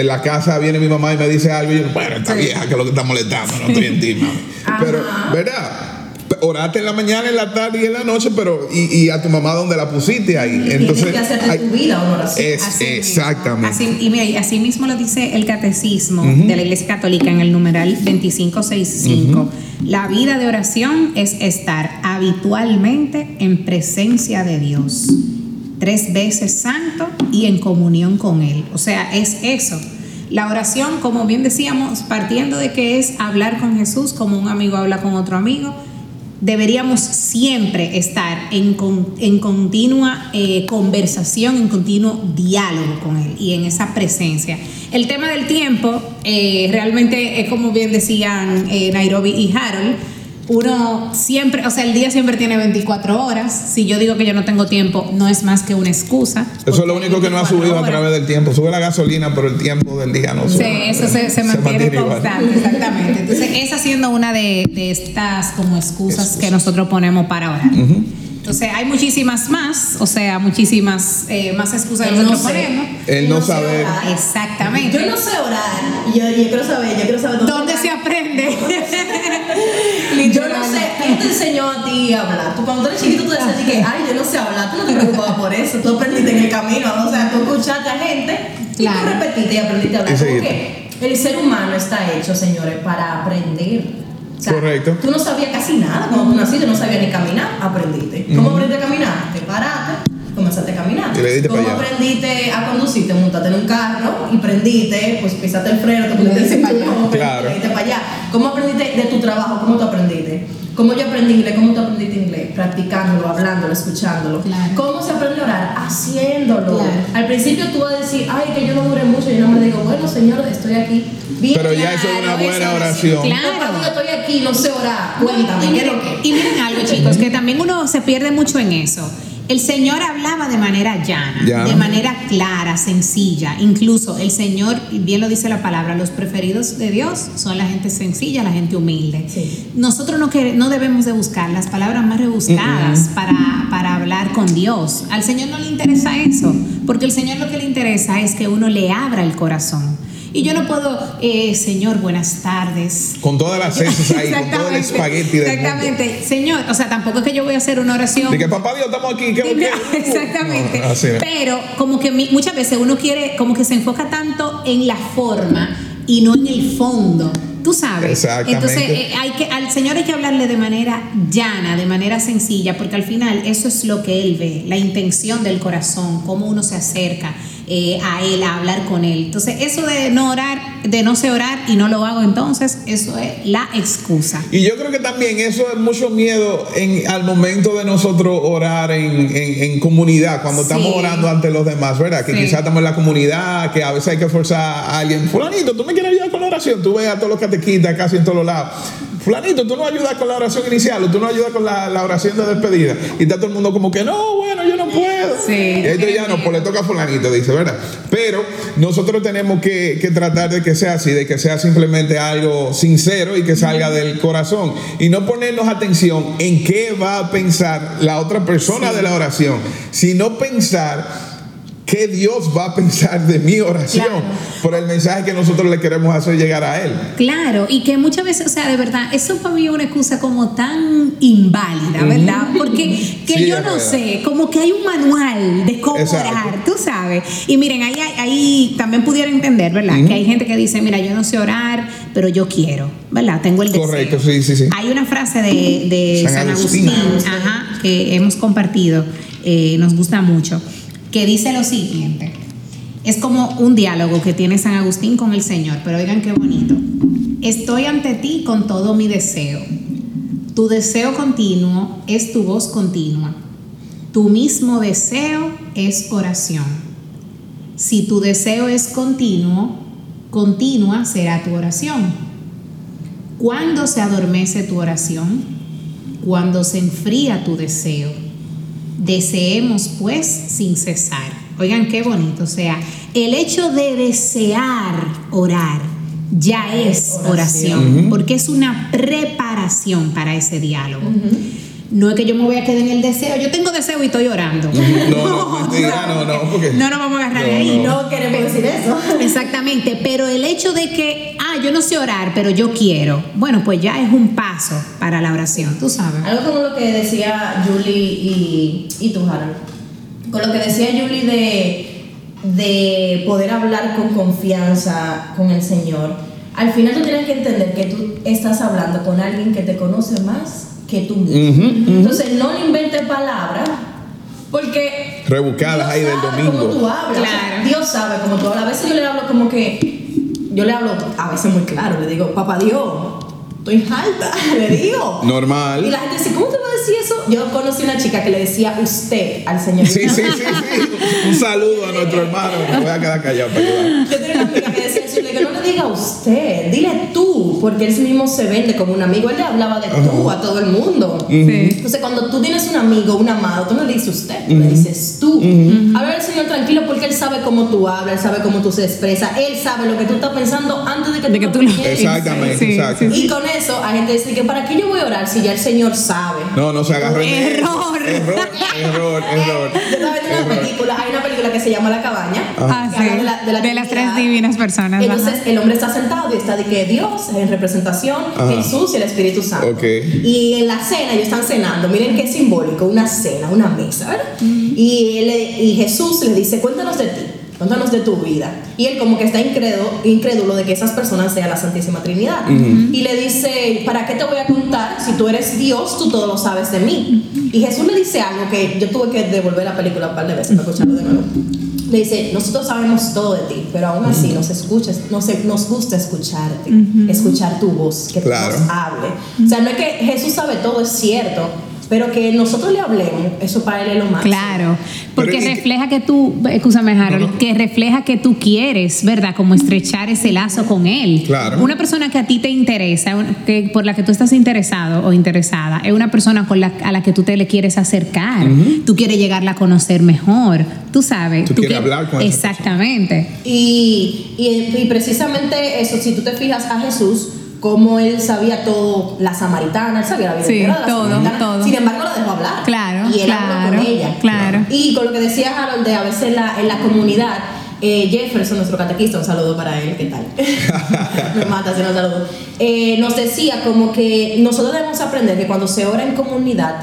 en la casa viene mi mamá y me dice algo y yo, bueno, esta vieja que lo que está molestando, no estoy en ti, mami. Pero, ¿verdad? Orate en la mañana, en la tarde y en la noche, pero y, y a tu mamá donde la pusiste ahí. Entonces, Tienes que hacerte tu vida oración. Es, exactamente. Así, y mira, así mismo lo dice el catecismo de la Iglesia Católica en el numeral 2565. La vida de oración es estar habitualmente en presencia de Dios tres veces santo y en comunión con Él. O sea, es eso. La oración, como bien decíamos, partiendo de que es hablar con Jesús como un amigo habla con otro amigo, deberíamos siempre estar en, en continua eh, conversación, en continuo diálogo con Él y en esa presencia. El tema del tiempo eh, realmente es como bien decían eh, Nairobi y Harold, uno siempre, o sea, el día siempre tiene 24 horas. Si yo digo que yo no tengo tiempo, no es más que una excusa. Eso es lo único que no ha subido a través del tiempo. Sube la gasolina, pero el tiempo del día no sube. Sí, eso se, mantiene, constante, exactamente. Entonces, esa siendo una de, estas como excusas que nosotros ponemos para orar. Entonces hay muchísimas más, o sea, muchísimas eh, más excusas que no nosotros ponemos. El no saber. orar. Exactamente. Yo no sé orar. Yo, yo quiero saber, yo quiero saber ¿Dónde se aprende? Yo no sé, ¿quién te enseñó a ti a hablar? Tú cuando tú eres chiquito tú decías así que, ay, yo no sé hablar, tú no te preocupabas por eso, tú aprendiste en el camino, ¿no? o sea, tú escuchaste a gente y Claro. tú repetiste y aprendiste a hablar. Y Como seguiste. que el ser humano está hecho, señores, para aprender. O sea, Correcto. Tú no sabías casi nada cuando tú naciste, no sabías ni caminar, aprendiste. ¿Cómo aprendiste a caminar? Te paraste, comenzaste a caminar. Y ¿Cómo aprendiste a conducir? Te montaste en un carro y prendiste, pues pisaste el freno, te pusiste para allá. Claro. para allá. ¿Cómo aprendiste de tu trabajo? ¿Cómo tú aprendiste? ¿Cómo yo aprendí inglés? ¿Cómo tú aprendiste inglés? Practicándolo, hablándolo, escuchándolo. Claro. ¿Cómo se aprende a orar? Haciéndolo. Claro. Al principio tú vas a decir, ay, que yo no duré mucho. Yo no me digo, bueno, Señor, estoy aquí. Bien, Pero ya eso es una buena oración. claro. No, cuando yo estoy aquí, no sé orar. Cuéntame, y, ¿qué es miren, lo que? y miren algo, chicos, que también uno se pierde mucho en eso. El Señor hablaba de manera llana, de manera clara, sencilla. Incluso el Señor, bien lo dice la palabra, los preferidos de Dios son la gente sencilla, la gente humilde. Sí. Nosotros no, quere- no debemos de buscar las palabras más rebuscadas para, para hablar con Dios. Al Señor no le interesa eso, porque el Señor lo que le interesa es que uno le abra el corazón. Y yo no puedo, eh, Señor, buenas tardes. Con todas las heces ahí, con todo el espagueti del mundo. Exactamente. Señor, o sea, tampoco es que yo voy a hacer una oración. De que papá Dios, estamos aquí. ¿qué, qué? Exactamente. No. Pero como que mi- muchas veces uno quiere, como que se enfoca tanto en la forma y no en el fondo. Tú sabes. Entonces, eh, hay que, al Señor hay que hablarle de manera llana, de manera sencilla, porque al final eso es lo que Él ve, la intención del corazón, cómo uno se acerca eh, a Él, a hablar con Él. Entonces, eso de no orar, de no sé orar y no lo hago entonces, eso es la excusa. Y yo creo que también eso es mucho miedo en, al momento de nosotros orar en, en- en comunidad, cuando Sí. estamos orando ante los demás, ¿verdad? Que Sí. quizás estamos en la comunidad, que a veces hay que forzar a alguien, fulanito, ¿tú me quieres ayudar con la oración? Tú ves a todos los catequistas casi en todos lados. Fulanito, tú no ayudas con la oración inicial o tú no ayudas con la, la oración de despedida. Y está todo el mundo como que, no, bueno, yo no puedo. Sí, esto ya no, pues le toca a fulanito, dice, ¿verdad? Pero nosotros tenemos que, que tratar de que sea así, de que sea simplemente algo sincero y que salga del corazón. Y no ponernos atención en qué va a pensar la otra persona de la oración, sino pensar qué Dios va a pensar de mi oración Claro. por el mensaje que nosotros le queremos hacer llegar a Él. Claro, y que muchas veces, o sea, de verdad, eso para mí es una excusa como tan inválida, ¿verdad? Porque que Sí, yo no verdad. sé, como que hay un manual de cómo Exacto. orar, tú sabes. Y miren, ahí, ahí también pudiera entender, ¿verdad? Que hay gente que dice, mira, yo no sé orar, pero yo quiero, ¿verdad? Tengo el deseo. Correcto, sí, sí, sí. Hay una frase de, de San San, Agustín. Agustín, ajá, que hemos compartido, eh, nos gusta mucho, que dice lo siguiente. Es como un diálogo que tiene San Agustín con el Señor, pero oigan qué bonito. Estoy ante ti con todo mi deseo. Tu deseo continuo es tu voz continua. Tu mismo deseo es oración. Si tu deseo es continuo, continua será tu oración. ¿Cuándo se adormece tu oración? Cuando se enfría tu deseo. Deseemos pues sin cesar. Oigan qué bonito, o sea, el hecho de desear orar ya es oración, Oración. porque es una preparación para ese diálogo. No es que yo me voy a quedar en el deseo, yo tengo deseo y estoy orando. No, no, no, no, porque- No nos vamos a agarrar No, de ahí. no. No queremos decir eso. Exactamente, pero el hecho de que, ah, yo no sé orar, pero yo quiero, bueno, pues ya es un paso para la oración, tú sabes. Algo como lo que decía Julie y, y tú, Harold. Con lo que decía Julie de, de poder hablar con confianza con el Señor. Al final tú tienes que entender que tú estás hablando con alguien que te conoce más que tú mismo. Entonces no le inventes palabras porque Rebuscadas ahí del sabe domingo. cómo tú hablas. Claro. Dios sabe cómo tú hablas. A veces yo le hablo como que yo le hablo a veces muy claro, le digo, papá Dios, estoy alta, le digo. Normal. Y la gente dice, ¿cómo te va a decir eso? Yo conocí una chica que le decía usted al señor. Sí, sí, sí, sí. Un saludo a nuestro hermano. Me voy a quedar callado para ayudar. Yo tenía una amiga que decía que no le diga usted, dile tú, porque él mismo se vende como un amigo. Él le hablaba de tú a todo el mundo. Entonces, cuando tú tienes un amigo, un amado, tú no le dices usted, tú le dices tú. Habla el Señor tranquilo porque Él sabe cómo tú hablas, Él sabe cómo tú se expresas, Él sabe lo que tú estás pensando antes de que, de tú, que lo tú Exactamente, exacto. Y con eso, hay gente dice que ¿para qué yo voy a orar si ya el Señor sabe? No, no se agarre Error. Error, error, error. Yo estaba viendo una película, hay una película que se llama La Cabaña, Ah, que sí. habla de, la, de, la De las tres divinas personas. Entonces ajá. el hombre está sentado y está de que Dios en representación, Ajá. Jesús y el Espíritu Santo. Ok. Y en la cena ellos están cenando, miren qué simbólico, una cena, una mesa, ¿verdad? Y, él, y Jesús le dice, cuéntanos de ti, cuéntanos de tu vida. Y él como que está incrédulo, incrédulo de que esas personas sean la Santísima Trinidad. Y le dice, ¿para qué te voy a contar? Si tú eres Dios, tú todo lo sabes de mí. Y Jesús le dice algo que yo tuve que devolver la película un par de veces para escucharlo de nuevo. Le dice, nosotros sabemos todo de ti, pero aún así nos, escuchas, nos, nos gusta escucharte, escuchar tu voz, que Claro. nos hable. O sea, no es que Jesús sabe todo, es cierto, pero que nosotros le hablemos, eso para él es lo más. Claro, porque Pero, ¿y- refleja que tú, escúchame Harold, No, no. que refleja que tú quieres, ¿verdad? Como estrechar ese lazo con él. Claro. Una persona que a ti te interesa, que por la que tú estás interesado o interesada, es una persona con la, a la que tú te le quieres acercar. Tú quieres llegarla a conocer mejor, tú sabes. Tú quieres hablar con esa Exactamente. Y, y, y precisamente eso, si tú te fijas a Jesús, como él sabía todo, la samaritana, él sabía la vida Sí, entera de la todo, samaritana. todo. Sin embargo, la dejó hablar. Claro, Y él habló con ella. claro. Y con lo que decía Harold, de a veces en la, en la comunidad, eh, Jefferson, nuestro catequista, un saludo para él, ¿qué tal? Me mata si no saludo. Eh, nos decía como que nosotros debemos aprender que cuando se ora en comunidad,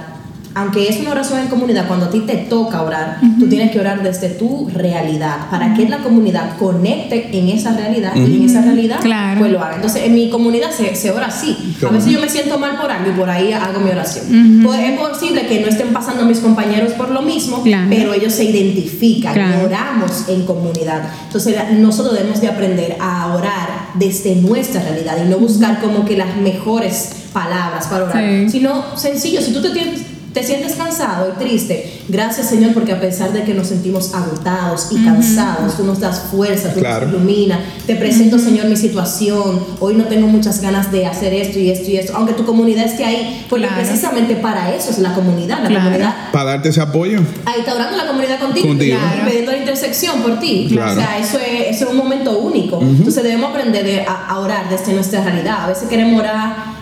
aunque es una oración en comunidad, cuando a ti te toca orar, tú tienes que orar desde tu realidad, para que la comunidad conecte en esa realidad y en esa realidad Claro. pues lo haga. Entonces, en mi comunidad se, se ora así. A veces yo me siento mal por algo y por ahí hago mi oración. Pues es posible que no estén pasando mis compañeros por lo mismo, Claro. pero ellos se identifican, Claro. oramos en comunidad. Entonces nosotros debemos de aprender a orar desde nuestra realidad y no buscar como que las mejores palabras para orar, Sí. sino sencillo, si tú te tienes te sientes cansado y triste, gracias Señor porque a pesar de que nos sentimos agotados y cansados, tú nos das fuerza, tú Claro. nos iluminas. Te presento Señor mi situación, hoy no tengo muchas ganas de hacer esto y esto y esto, aunque tu comunidad esté ahí, porque Claro. precisamente para eso es la comunidad, la Claro. comunidad Para darte ese apoyo. ahí está orando la comunidad contigo, Contigo. y pidiendo la intersección por ti. Claro. O sea, eso es, eso es un momento único. Entonces debemos aprender de- a, a orar desde nuestra realidad. A veces queremos orar,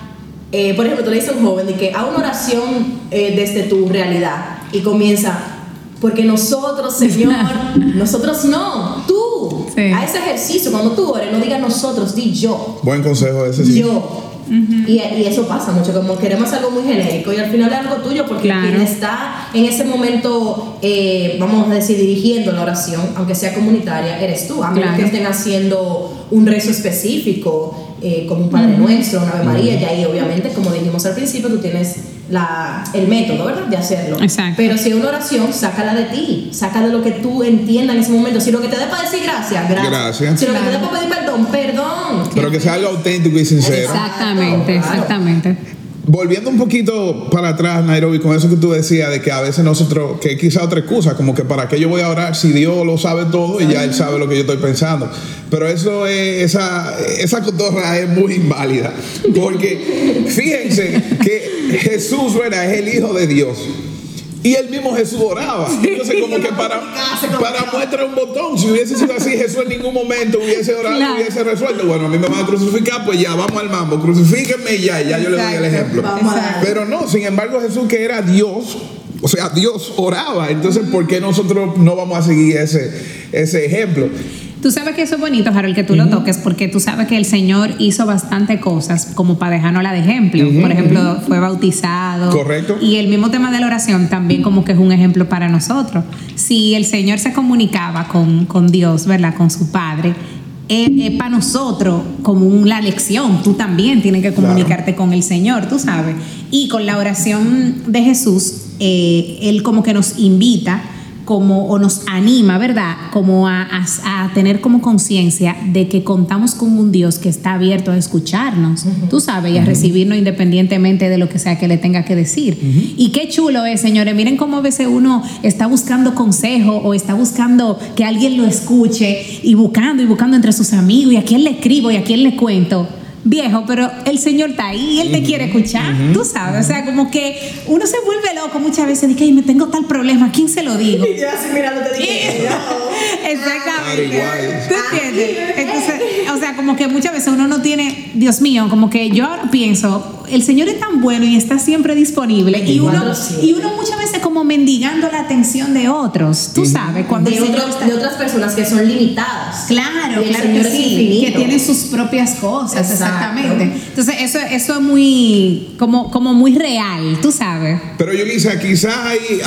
eh, por ejemplo, tú le dices a un joven de que haga una oración eh, desde tu realidad y comienza, porque nosotros, Señor, nosotros no, tú. Sí. A ese ejercicio, cuando tú ores, no digas nosotros, di yo Buen consejo ese sí. yo. y, y eso pasa mucho, como queremos algo muy genérico y al final es algo tuyo porque Claro. quien está en ese momento, eh, vamos a decir, dirigiendo la oración, aunque sea comunitaria, eres tú. A menos Claro. que estén haciendo un rezo específico, eh, como un Padre Nuestro, una Ave María, y ahí obviamente, como dijimos al principio, tú tienes la, el método, ¿verdad? De hacerlo. Exacto. Pero si es una oración, sácala de ti, saca de lo que tú entiendas en ese momento. Si lo que te dé para decir gracias, gracias. Gracias. Si lo que te dé para pedir perdón, perdón. Pero que sea algo auténtico y sincero. Exactamente, Claro. Volviendo un poquito para atrás, Nairobi, con eso que tú decías de que a veces nosotros, que quizá otra excusa, como que para qué yo voy a orar si Dios lo sabe todo y ya Él sabe lo que yo estoy pensando. Pero eso es, esa, esa cotorra es muy inválida. Porque fíjense que Jesús, ¿verdad? Es el Hijo de Dios. Y el mismo Jesús oraba. Entonces, como que para, para muestra un botón, si hubiese sido así, Jesús en ningún momento hubiese orado Claro. hubiese resuelto. Bueno, a mí me van a crucificar, pues ya, vamos al mambo, crucifíquenme y ya, ya yo le doy el ejemplo. Pero no, sin embargo, Jesús que era Dios, o sea, Dios oraba. Entonces, ¿por qué nosotros no vamos a seguir ese, ese ejemplo? Tú sabes que eso es bonito, Harold, que tú lo toques, porque tú sabes que el Señor hizo bastante cosas como para dejárnosla de ejemplo. Por ejemplo, fue bautizado. Correcto. Y el mismo tema de la oración también como que es un ejemplo para nosotros. Si el Señor se comunicaba con, con Dios, ¿verdad? Con su Padre. Es, para nosotros como una lección, tú también tienes que comunicarte con el Señor, tú sabes. Y con la oración de Jesús, eh, Él como que nos invita como, o nos anima, ¿verdad? Como a, tener como conciencia de que contamos con un Dios que está abierto a escucharnos, tú sabes, y a recibirnos independientemente de lo que sea que le tenga que decir. Y qué chulo es, señores, miren cómo a veces uno está buscando consejo o está buscando que alguien lo escuche y buscando y buscando entre sus amigos y a quién le escribo y a quién le cuento viejo, pero el Señor está ahí y Él te quiere escuchar, tú sabes, o sea, como que uno se vuelve loco muchas veces, de que me tengo tal problema, ¿a quién se lo digo? Y yo así mirándote dije, Exactamente. ¿Tú entiendes? Entonces, o sea, como que muchas veces uno no tiene, Dios mío, como que yo ahora pienso, el Señor es tan bueno y está siempre disponible y uno, y uno muchas veces como mendigando la atención de otros, tú sabes, cuando de, de otras personas que son limitadas. Claro, claro que sí, que tienen sus propias cosas, exactamente. Entonces, eso, eso es muy, como, como muy real, tú sabes. Pero Yulisa, quizás ahí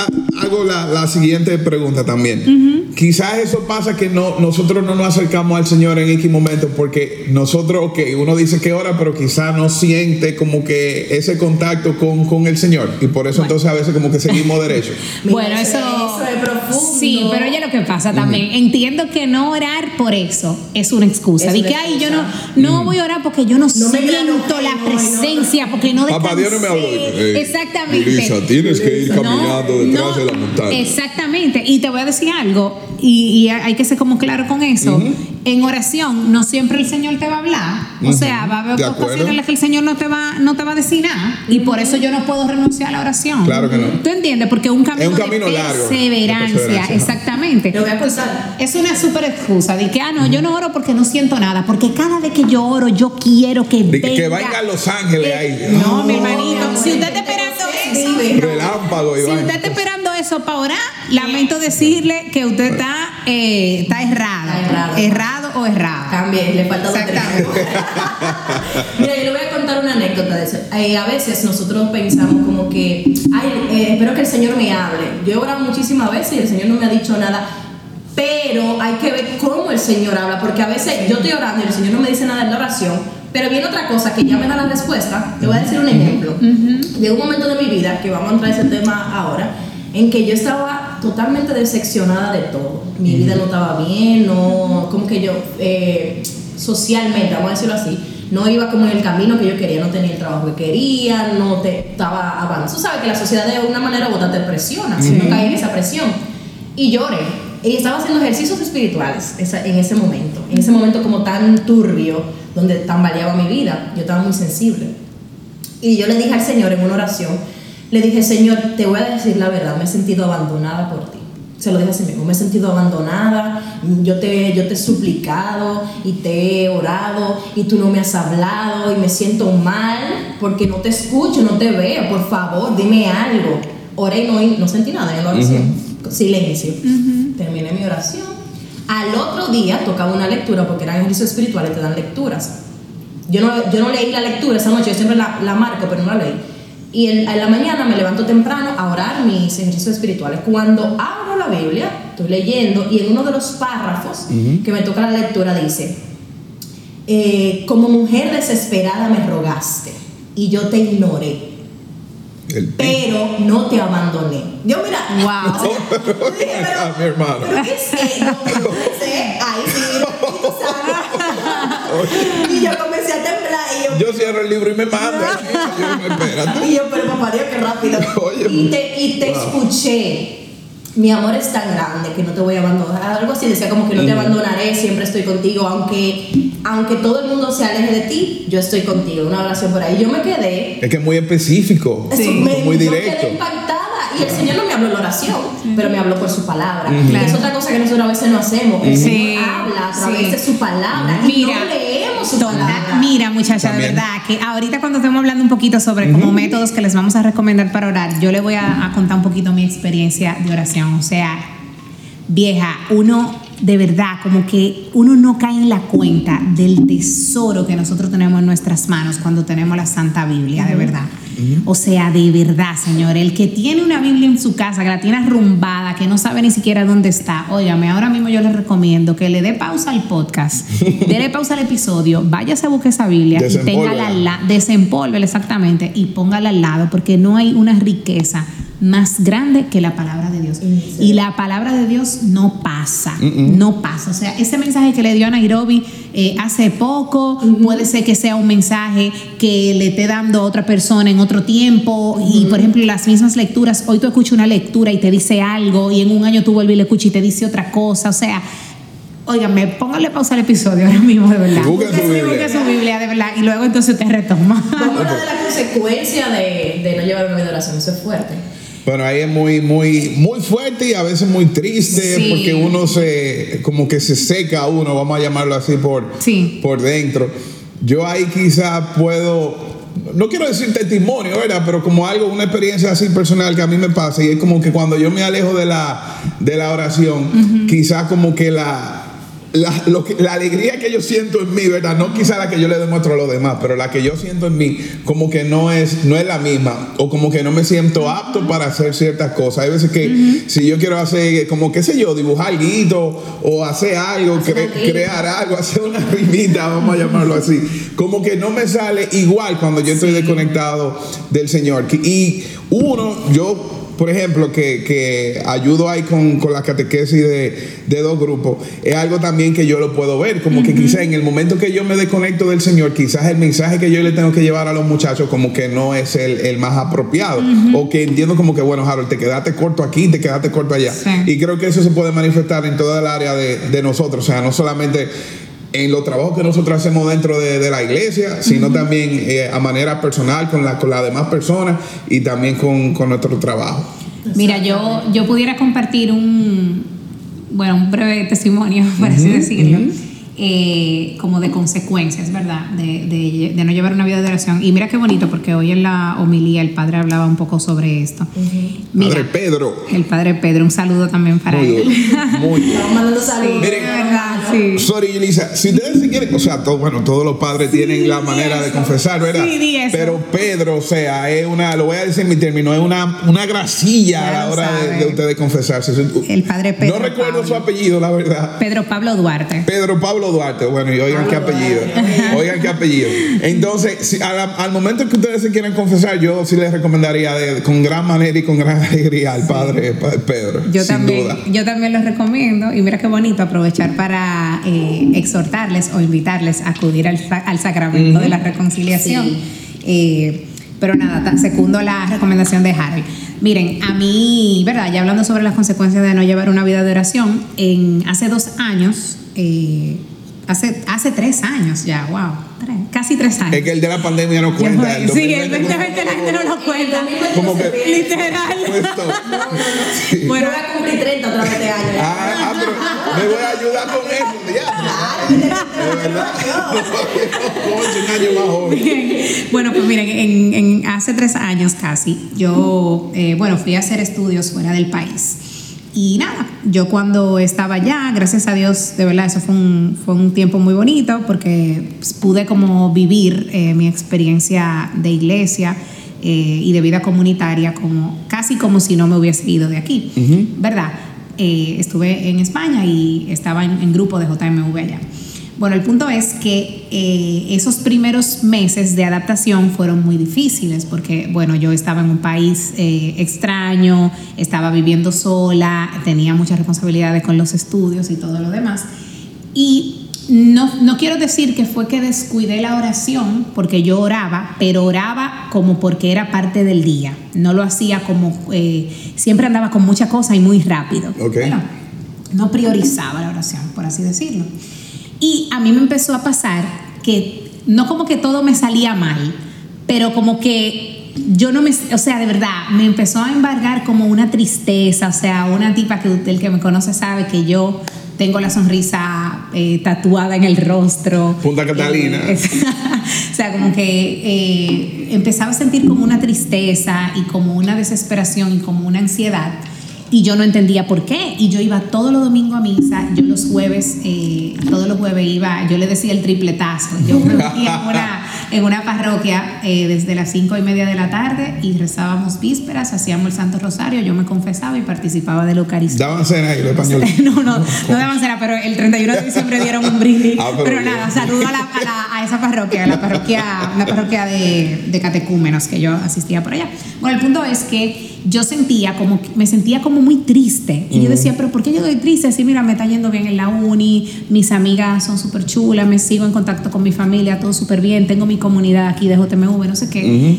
hago la, la siguiente pregunta también. Quizás eso pasa que no, nosotros no nos acercamos al Señor en X momento porque nosotros, ok, uno dice que ora, pero quizás no siente como que ese contacto con, con el Señor. Y por eso entonces a veces como que seguimos derecho. bueno, eso, es profundo. Sí, pero oye lo que pasa también. Entiendo que no orar por eso es una excusa. de que, ay, yo no, no voy a orar porque yo no, siento la presencia, porque no Papá Dios no me habló. Exactamente. tienes que ir caminando detrás de la montaña. Exactamente. Y te voy a decir algo, y, hay que ser como claro con eso. En oración, no siempre el Señor te va a hablar. O sea, va a haber ocasiones en las que el Señor no te va, no te va a decir nada. Y por eso yo no puedo renunciar a la oración. Claro que no. ¿Tú entiendes? Porque un camino, es un camino de perseverancia, exactamente. Lo voy a contar. Es una súper excusa de que, ah, no, yo no oro porque no siento nada. Porque cada vez que yo oro, yo quiero que venga. Que venga Los Ángeles ahí. No, mi hermanito. si usted está esperando Relámpago, Si usted está esperando eso para orar, lamento decirle que usted está, eh, está errado. errado. Errado o errado. También, le falta Exactamente. Mira, yo le voy a contar una anécdota de eso. Eh, a veces nosotros pensamos como que, ay, eh, espero que el Señor me hable. Yo he orado muchísimas veces y el Señor no me ha dicho nada. Pero hay que ver cómo el Señor habla, porque a veces yo estoy orando y el Señor no me dice nada en la oración, pero viene otra cosa que ya me da la respuesta. Te voy a decir un ejemplo. De un momento de mi vida, que vamos a entrar a ese tema ahora, en que yo estaba totalmente decepcionada de todo. Mi vida no estaba bien, no, como que yo, eh, socialmente, vamos a decirlo así, no iba como en el camino que yo quería, no tenía el trabajo que quería, no te, estaba avanzando. Tú sabes que la sociedad de alguna manera u te presiona, si no caí en esa presión. Y lloré. Y estaba haciendo ejercicios espirituales en ese momento, en ese momento como tan turbio, donde tambaleaba mi vida. Yo estaba muy sensible. Y yo le dije al Señor en una oración, le dije, Señor, te voy a decir la verdad, me he sentido abandonada por ti. Se lo dije así mismo, me he sentido abandonada, yo te, yo te he suplicado y te he orado y tú no me has hablado y me siento mal porque no te escucho, no te veo, por favor, dime algo. Oré y no, no sentí nada en la oración, silencio. Terminé mi oración. Al otro día tocaba una lectura porque eran ejercicios espirituales, te dan lecturas. Yo no, yo no leí la lectura esa noche, yo siempre la, la marco, pero no la leí y en, la mañana me levanto temprano a orar mis ejercicios espirituales. Cuando abro la Biblia, estoy leyendo y en uno de los párrafos que me toca la lectura dice, eh, como mujer desesperada me rogaste y yo te ignoré. Pero no te abandoné. Yo mira, wow. dije, pero, mi hermano. pero qué sé, no, sé, ahí sí, y yo comencé a temblar y yo. Yo cierro el libro y me mando. y yo, pero papá Dios, qué rápido. y te, y te escuché. Mi amor es tan grande que no te voy a abandonar. Algo así decía como que no te abandonaré, siempre estoy contigo, aunque, aunque todo el mundo se aleje de ti, yo estoy contigo. Una oración por ahí. Yo me quedé. Es que es muy específico, sí. muy directo. Yo quedé impactada y el Señor no me habló en oración, pero me habló por su palabra. Es otra cosa que nosotros a veces no hacemos. El Señor habla a través de su palabra mira, y no leemos su palabra. Mira, muchacha, de verdad que ahorita cuando estemos hablando un poquito sobre como métodos que les vamos a recomendar para orar, yo le voy a, a contar un poquito mi experiencia de oración. O sea, vieja, uno de verdad, como que uno no cae en la cuenta del tesoro que nosotros tenemos en nuestras manos cuando tenemos la Santa Biblia, de verdad. O sea, de verdad, Señor, el que tiene una Biblia en su casa, que la tiene arrumbada, que no sabe ni siquiera dónde está, óigame, ahora mismo yo le recomiendo que le dé pausa al podcast, déle pausa al episodio, váyase a buscar esa Biblia y téngala al lado, desempólvela exactamente y póngala al lado, porque no hay una riqueza más grande que la palabra de Dios. Y la palabra de Dios no pasa, no pasa. O sea, ese mensaje que le dio a Nairobi eh, hace poco, puede ser que sea un mensaje que le esté dando otra persona en otro tiempo. Y por ejemplo, las mismas lecturas, hoy tú escuchas una lectura y te dice algo, y en un año tú vuelves y le escuchas y te dice otra cosa. O sea, Óigame, póngale pausa al episodio ahora mismo, de verdad. Busca su Biblia. Busca su Biblia, de verdad. Y luego entonces usted retoma. Vamos a hablar de la consecuencia de, de no llevar una vida de oración. Eso es fuerte. Bueno, ahí es muy, muy, muy fuerte y a veces muy triste Sí. porque uno se, como que se seca uno, vamos a llamarlo así por, Sí. por dentro. Yo ahí quizá puedo, no quiero decir testimonio, ¿verdad? Pero como algo, una experiencia así personal que a mí me pasa y es como que cuando yo me alejo de la, de la oración, quizá como que la, la, lo que- la alegría que yo siento en mí, ¿verdad? No quizá la que yo le demuestro a los demás, pero la que yo siento en mí, como que no es, no es la misma, o como que no me siento apto para hacer ciertas cosas. Hay veces que si yo quiero hacer, como qué sé yo, dibujar algo o hacer algo, cre- crear algo, hacer una rimita, vamos a llamarlo así, como que no me sale igual cuando yo estoy desconectado del Señor. Y uno, yo por ejemplo, que, que ayudo ahí con, con la catequesis de, de dos grupos, es algo también que yo lo puedo ver, como que quizás en el momento que yo me desconecto del Señor, quizás el mensaje que yo le tengo que llevar a los muchachos como que no es el, el más apropiado, o que entiendo como que, bueno, Harold, te quedaste corto aquí, te quedaste corto allá. Sí. Y creo que eso se puede manifestar en toda el área de, de nosotros, o sea, no solamente en los trabajos que nosotros hacemos dentro de, de la iglesia, sino también eh, a manera personal con, la, con las demás personas y también con, con nuestro trabajo. Mira, yo, yo pudiera compartir un, bueno, un breve testimonio, por así decirlo, eh, como de consecuencias, ¿verdad? De, de- de no llevar una vida de oración. Y mira qué bonito, porque hoy en la homilía el padre hablaba un poco sobre esto. Mira, Padre Pedro. el padre Pedro, un saludo también para Muy él. duro, muy. Miren. Verdad, sí. Sorry, Elisa, si ustedes se quieren, o sea, todo, bueno, todos los padres tienen la manera de confesar, ¿verdad? Sí, di eso. Pero Pedro, o sea, es una, lo voy a decir en mi término, es una, una grasilla Ya a la hora de, ustedes confesarse. El padre Pedro No recuerdo Pablo. su apellido, la verdad. Pedro Pablo Duarte. Pedro Pablo Duarte, bueno, y oigan qué apellido. Oigan qué apellido. Entonces, si a la- al momento que ustedes se quieran confesar, yo sí les recomendaría de- con gran manera y con gran alegría al padre, Pedro. Yo sin también, duda. yo también los recomiendo y mira qué bonito aprovechar para eh, exhortarles o invitarles a acudir al, al sacramento de la reconciliación. Sí. Eh, pero nada, secundo la recomendación de Harold. Miren, a mí, ¿verdad? Ya hablando sobre las consecuencias de no llevar una vida de oración, en, hace dos años, eh, hace, hace tres años ya, wow, tres, casi tres años. Es que el de la pandemia no cuenta. el sí, el 2020 2020 la gente no lo cuenta. Como que- Literal. Sí. Bueno, Yo voy a cumplir 30 otra vez este año. Ah, ah, pero me voy a ayudar con eso. Ya. De verdad. Concho, un año más joven. Bien. Bueno, pues miren, en, en- hace tres años casi, yo, eh, bueno, fui a hacer estudios fuera del país. Y nada, yo cuando estaba allá, gracias a Dios, de verdad, eso fue un, fue un tiempo muy bonito porque pues, pude como vivir eh, mi experiencia de iglesia eh, y de vida comunitaria como casi como si no me hubiese ido de aquí, ¿verdad? Eh, estuve en España y estaba en, en grupo de JMV allá. Bueno, el punto es que eh, esos primeros meses de adaptación fueron muy difíciles porque, bueno, yo estaba en un país eh, extraño, estaba viviendo sola, tenía muchas responsabilidades con los estudios y todo lo demás. Y no, no quiero decir que fue que descuidé la oración porque yo oraba, pero oraba como porque era parte del día. No lo hacía como, eh, siempre andaba con mucha cosa y muy rápido. Ok. Bueno, no priorizaba la oración, por así decirlo. Y a mí me empezó a pasar que no como que todo me salía mal, pero como que yo no me, o sea, de verdad, me empezó a embargar como una tristeza, o sea, una tipa que el que me conoce sabe que yo tengo la sonrisa eh, tatuada en el rostro. Punta Catalina. Eh, o sea, como que eh, empezaba a sentir como una tristeza y como una desesperación y como una ansiedad. Y yo no entendía por qué. Y yo iba todos los domingos a misa. Yo los jueves, eh, todos los jueves iba, yo le decía el tripletazo. Yo me metía en una, en una parroquia eh, desde las cinco y media de la tarde y rezábamos vísperas, hacíamos el Santo Rosario, yo me confesaba y participaba de la Eucaristía. Daban cena ahí los españoles. No, no, no daban cena, pero el 31 de diciembre dieron un brindis. Ah, pero nada, saludo a, la- a la- a esa parroquia, a la parroquia, una parroquia de, de catecúmenos que yo asistía por allá. Bueno, el punto es que yo sentía como, me sentía como muy triste. Y yo decía, pero ¿por qué yo estoy triste? Sí, mira, me está yendo bien en la uni, mis amigas son súper chulas, me sigo en contacto con mi familia, todo súper bien, tengo mi comunidad aquí de JMV, no sé qué.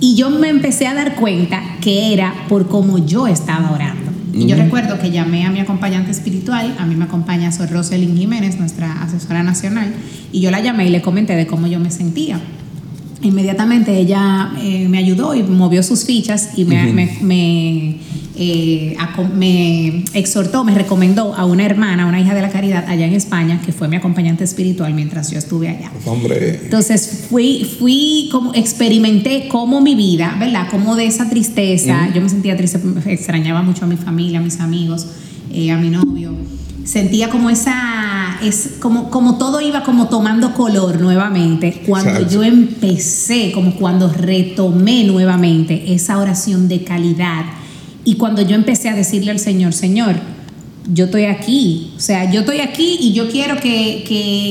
Y yo me empecé a dar cuenta que era por cómo yo estaba orando. Y yo recuerdo que llamé a mi acompañante espiritual, a mí me acompaña Sor Roselyn Jiménez, nuestra asesora nacional, y yo la llamé y le comenté de cómo yo me sentía. Inmediatamente ella eh, me ayudó y movió sus fichas y me, me, eh, me, exhortó, me recomendó a una hermana, una hija de la caridad allá en España, que fue mi acompañante espiritual mientras yo estuve allá. Hombre. Entonces fui, fui como, experimenté cómo mi vida, ¿verdad? Como de esa tristeza, yo me sentía triste, extrañaba mucho a mi familia, a mis amigos, eh, a mi novio sentía como esa, es como, como todo iba como tomando color nuevamente. Cuando yo empecé, como cuando retomé nuevamente esa oración de calidad y cuando yo empecé a decirle al Señor, Señor, yo estoy aquí, o sea, yo estoy aquí y yo quiero que,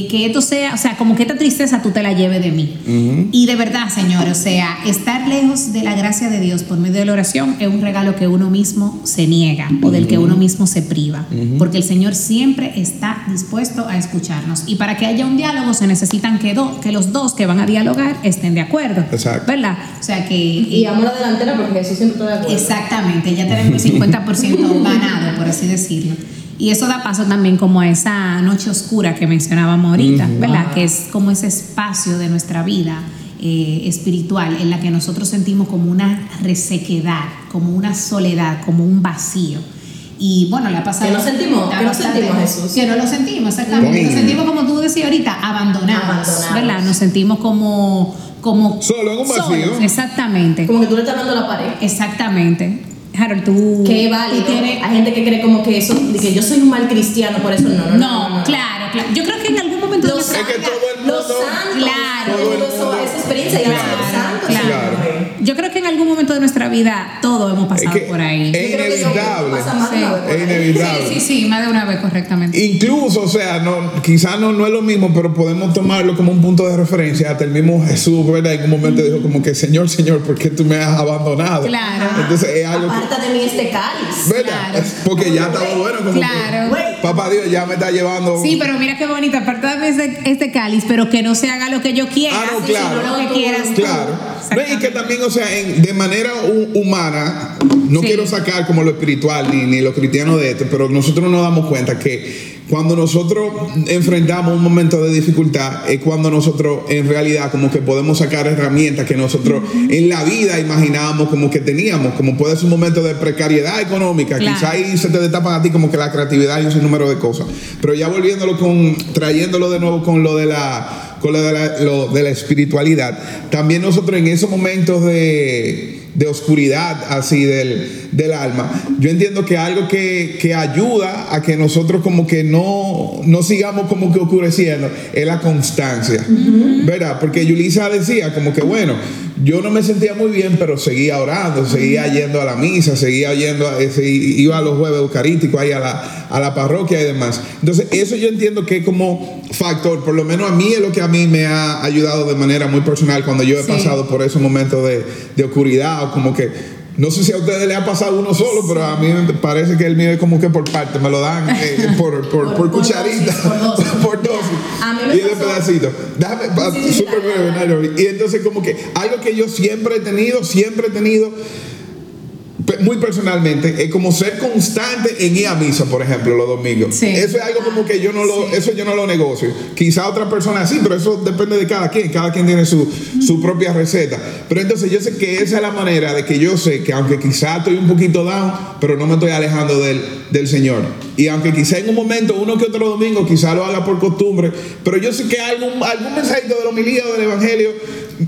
que, esto sea, o sea, como que esta tristeza tú te la lleves de mí. Y de verdad, Señor, o sea, estar lejos de la gracia de Dios por medio de la oración es un regalo que uno mismo se niega o del que uno mismo se priva, porque el Señor siempre está dispuesto a escucharnos. Y para que haya un diálogo se necesitan que, que los dos que van a dialogar estén de acuerdo. Exacto. ¿Verdad? O sea que... Y amo la delantera porque Jesús siempre está de acuerdo. Exactamente, ya tenemos el 50% ganado, por así decirlo. Y eso da paso también como a esa noche oscura que mencionábamos ahorita, ¿verdad? Que es como ese espacio de nuestra vida eh, espiritual en la que nosotros sentimos como una resequedad, como una soledad, como un vacío. Y bueno, le ha pasado. Que no sentimos, que no sentimos Jesús. Que no lo sentimos, exactamente. Nos sentimos como tú decías ahorita, abandonados, ¿verdad? Nos sentimos como. como Solo en un vacío. exactamente. Como que tú le estás dando la pared. Exactamente. Harold, tú. Qué válido. Hay gente que cree como que eso, que yo soy un mal cristiano, por eso no. No, no, claro, claro. Yo creo que en algún momento. Los, es que todo el mundo, los santos. Claro. Todo el mundo, esa experiencia claro, y los santos. Claro. Yo creo que en algún momento de nuestra vida todo hemos pasado por ahí. Es inevitable. Sí. Es inevitable. Sí, sí, sí, más de una vez correctamente. Incluso, o sea, no, quizás no, no es lo mismo, pero podemos tomarlo como un punto de referencia. Hasta el mismo Jesús, ¿verdad? En un momento dijo como que, Señor, Señor, ¿por qué tú me has abandonado? Claro. Entonces es algo Aparta de mí este cáliz. ¿Verdad? Claro. Porque ya estaba bueno como claro. que, papá Dios ya me está llevando. Sí, pero mira qué bonito, aparta de mí este, este cáliz, pero que no se haga lo que yo quiera, ah, no, claro. sino lo que quieras Claro. Y que también, o sea, en, de manera humana, no quiero sacar como lo espiritual ni, ni lo cristiano de esto, pero nosotros nos damos cuenta que cuando nosotros enfrentamos un momento de dificultad es cuando nosotros en realidad como que podemos sacar herramientas que nosotros en la vida imaginábamos como que teníamos, como puede ser un momento de precariedad económica, quizá ahí se te destapa a ti como que la creatividad y un sinnúmero de cosas. Pero ya volviéndolo con, trayéndolo de nuevo con lo de la, con lo de la, lo de la espiritualidad, también nosotros en esos momentos de de oscuridad así del, del, alma. Yo entiendo que algo que, que, ayuda a que nosotros como que no, no sigamos como que oscureciendo es la constancia, ¿verdad? Porque Yulisa decía como que bueno, yo no me sentía muy bien, pero seguía orando, seguía yendo a la misa, seguía yendo, a, ese, iba a los jueves eucarísticos ahí a la, a la parroquia y demás. Entonces, eso yo entiendo que es como factor, por lo menos a mí es lo que a mí me ha ayudado de manera muy personal cuando yo he pasado por esos momentos de, de oscuridad o como que no sé si a ustedes le ha pasado uno solo, pero a mí me parece que el mío es como que por parte, me lo dan eh, por, por, por, cucharita, por dosis, y de pedacito. Déjame, súper breve, Y entonces como que algo que yo siempre he tenido, siempre he tenido muy personalmente, es como ser constante en ir a misa, por ejemplo, los domingos. Eso es algo como que yo no lo, eso yo no lo negocio. Quizá otra persona sí, pero eso depende de cada quien. Cada quien tiene su, su propia receta. Pero entonces yo sé que esa es la manera de que yo sé que aunque quizá estoy un poquito down, pero no me estoy alejando del, del Señor. Y aunque quizá en un momento, uno que otro domingo, quizá lo haga por costumbre, pero yo sé que algún, algún mensajito de la homilía o del Evangelio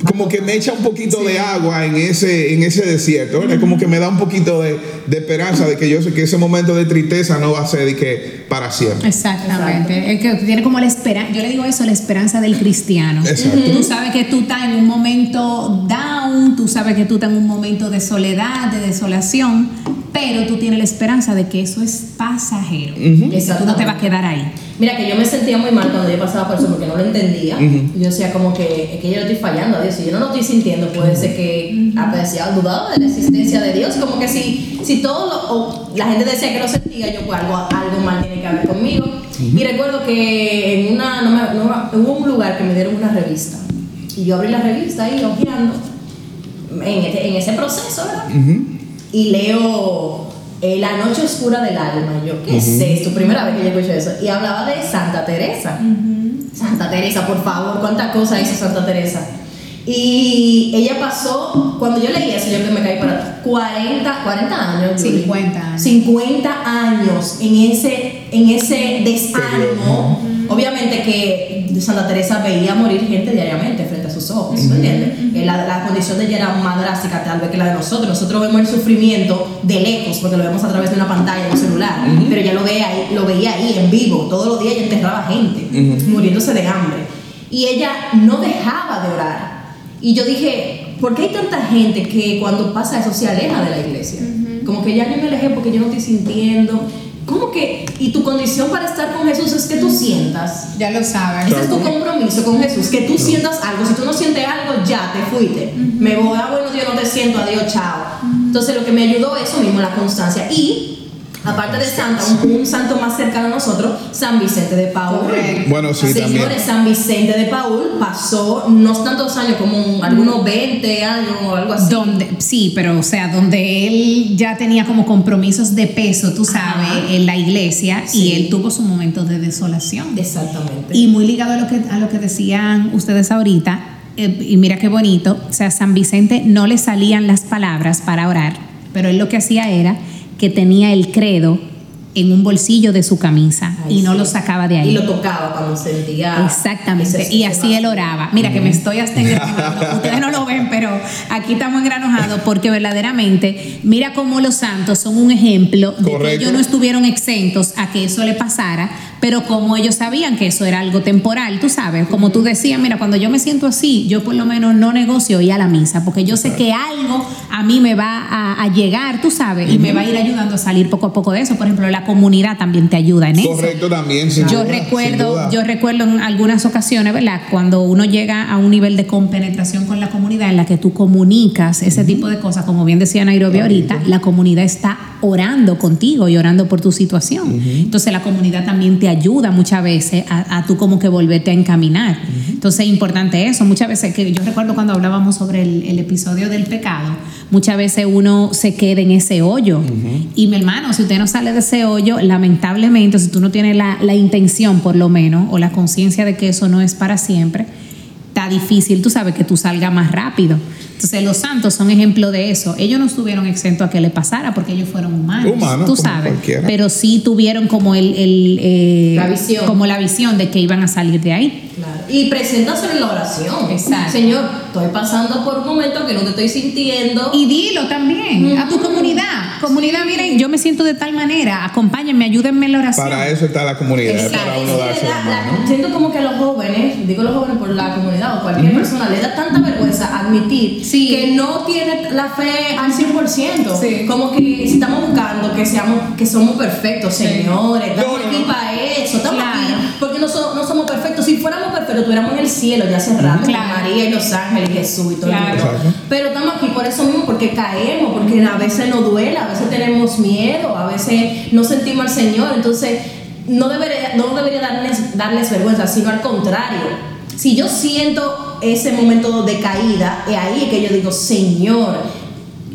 como que me echa un poquito de agua en ese, en ese desierto, Como que me da un poquito de, de, esperanza de que yo sé que ese momento de tristeza no va a ser de que para siempre. Exactamente. Es que tiene como la esperanza, yo le digo eso, la esperanza del cristiano. Exacto. Tú sabes que tú estás en un momento down, tú sabes que tú estás en un momento de soledad, de desolación, pero tú tienes la esperanza de que eso es pasajero, que tú no te vas a quedar ahí. Mira, que yo me sentía muy mal cuando yo pasaba por eso porque no lo entendía. Yo decía como que, es que yo no estoy fallando a Dios. Si yo no lo estoy sintiendo, puede ser que apreciaba, dudado de la existencia de Dios. Como que si, si todo la gente decía que lo sentía, yo pues algo, algo mal tiene que ver conmigo. Y recuerdo que en una, no hubo un lugar que me dieron una revista. Y yo abrí la revista ahí, ojeando, en, este, en ese proceso, ¿verdad? y leo eh, La Noche Oscura del Alma. Yo, ¿qué es esto? Primera vez que yo escucho eso. Y hablaba de Santa Teresa. Santa Teresa, por favor, ¿cuántas cosas hizo Santa Teresa? Y ella pasó, cuando yo leí eso, yo que me caí para 40, 40 años. 50 años. 50 años en ese, en ese desánimo. Obviamente que Santa Teresa veía morir gente diariamente frente a sus ojos, ¿me entiendes? La, la, condición de ella era más drástica tal vez que la de nosotros. Nosotros vemos el sufrimiento de lejos porque lo vemos a través de una pantalla, de un celular, pero ella lo, veía ahí, lo veía ahí en vivo. Todos los días ella enterraba gente, muriéndose de hambre. Y ella no dejaba de orar. Y yo dije, ¿por qué hay tanta gente que cuando pasa eso se aleja de la iglesia? Como que ya yo me alejé porque yo no estoy sintiendo. ¿Cómo que? Y tu condición para estar con Jesús es que tú sientas. Ya lo sabes. Ese es tu compromiso con Jesús, que tú sientas algo. Si tú no sientes algo, ya te fuiste. Me voy, ah, bueno, Dios no te siento, adiós, chao. Entonces lo que me ayudó eso mismo, la constancia. Y aparte de Santa, un, santo más cercano a nosotros, San Vicente de Paul. Bueno, sí, Señores, San Vicente de Paul pasó no tantos años, como algunos 20 años o algo así. Donde, sí, pero o sea, donde él ya tenía como compromisos de peso, tú sabes, en la iglesia y él tuvo su momento de desolación. Exactamente. Y muy ligado a lo que, a lo que decían ustedes ahorita, eh, y mira qué bonito, o sea, San Vicente no le salían las palabras para orar, pero él lo que hacía era que tenía el credo en un bolsillo de su camisa y no lo sacaba de ahí. Y lo tocaba cuando sentía. Exactamente. Y así él oraba. Mira que me estoy hasta engranojando. Ustedes no lo ven, pero aquí estamos engranojados porque verdaderamente, mira cómo los santos son un ejemplo de que ellos no estuvieron exentos a que eso le pasara, pero como ellos sabían que eso era algo temporal, tú sabes, como tú decías, mira, cuando yo me siento así, yo por lo menos no negocio ir a la misa, porque yo sé que algo a mí me va a, llegar, tú sabes, y me va a ir ayudando a salir poco a poco de eso. Por ejemplo, la comunidad también te ayuda en eso. Correcto, también. yo recuerdo, yo recuerdo en algunas ocasiones, ¿verdad? Cuando uno llega a un nivel de compenetración con la comunidad en la que tú comunicas ese tipo de cosas, como bien decía Nairobi ahorita, la comunidad está orando contigo y orando por tu situación. Entonces la comunidad también te ayuda muchas veces a, tú como que volverte a encaminar. Entonces es importante eso. Muchas veces, que yo recuerdo cuando hablábamos sobre el, episodio del pecado, muchas veces uno se queda en ese hoyo. Y mi hermano, si usted no sale de ese hoyo, lamentablemente, si tú no tienes la, la intención por lo menos o la conciencia de que eso no es para siempre, está difícil, tú sabes, que tú salgas más rápido. Entonces los santos son ejemplo de eso. Ellos no estuvieron exentos a que le pasara porque ellos fueron humanos, tú sabes. Pero sí tuvieron como el, eh, la visión. como la visión de que iban a salir de ahí. Claro. Y preséntaselo en la oración. Exacto. Señor, estoy pasando por un momento que no te estoy sintiendo. Y dilo también a tu comunidad. Comunidad, miren, yo me siento de tal manera, acompáñenme, ayúdenme en la oración. Para eso está la comunidad, para uno darse la, Siento como que a los jóvenes, digo los jóvenes por la comunidad o cualquier persona, le da tanta vergüenza admitir que no tiene la fe al 100%. Como que si estamos buscando que seamos que somos perfectos, señores, estamos aquí para Perfectos, estuviéramos en el cielo ya hace rato, María y los ángeles y Jesús y todo Pero estamos aquí por eso mismo, porque caemos, porque a veces nos duele, a veces tenemos miedo, a veces no sentimos al Señor. Entonces, no debería, no debería darles, darles vergüenza, sino al contrario. Si yo siento ese momento de caída, es ahí que yo digo, Señor,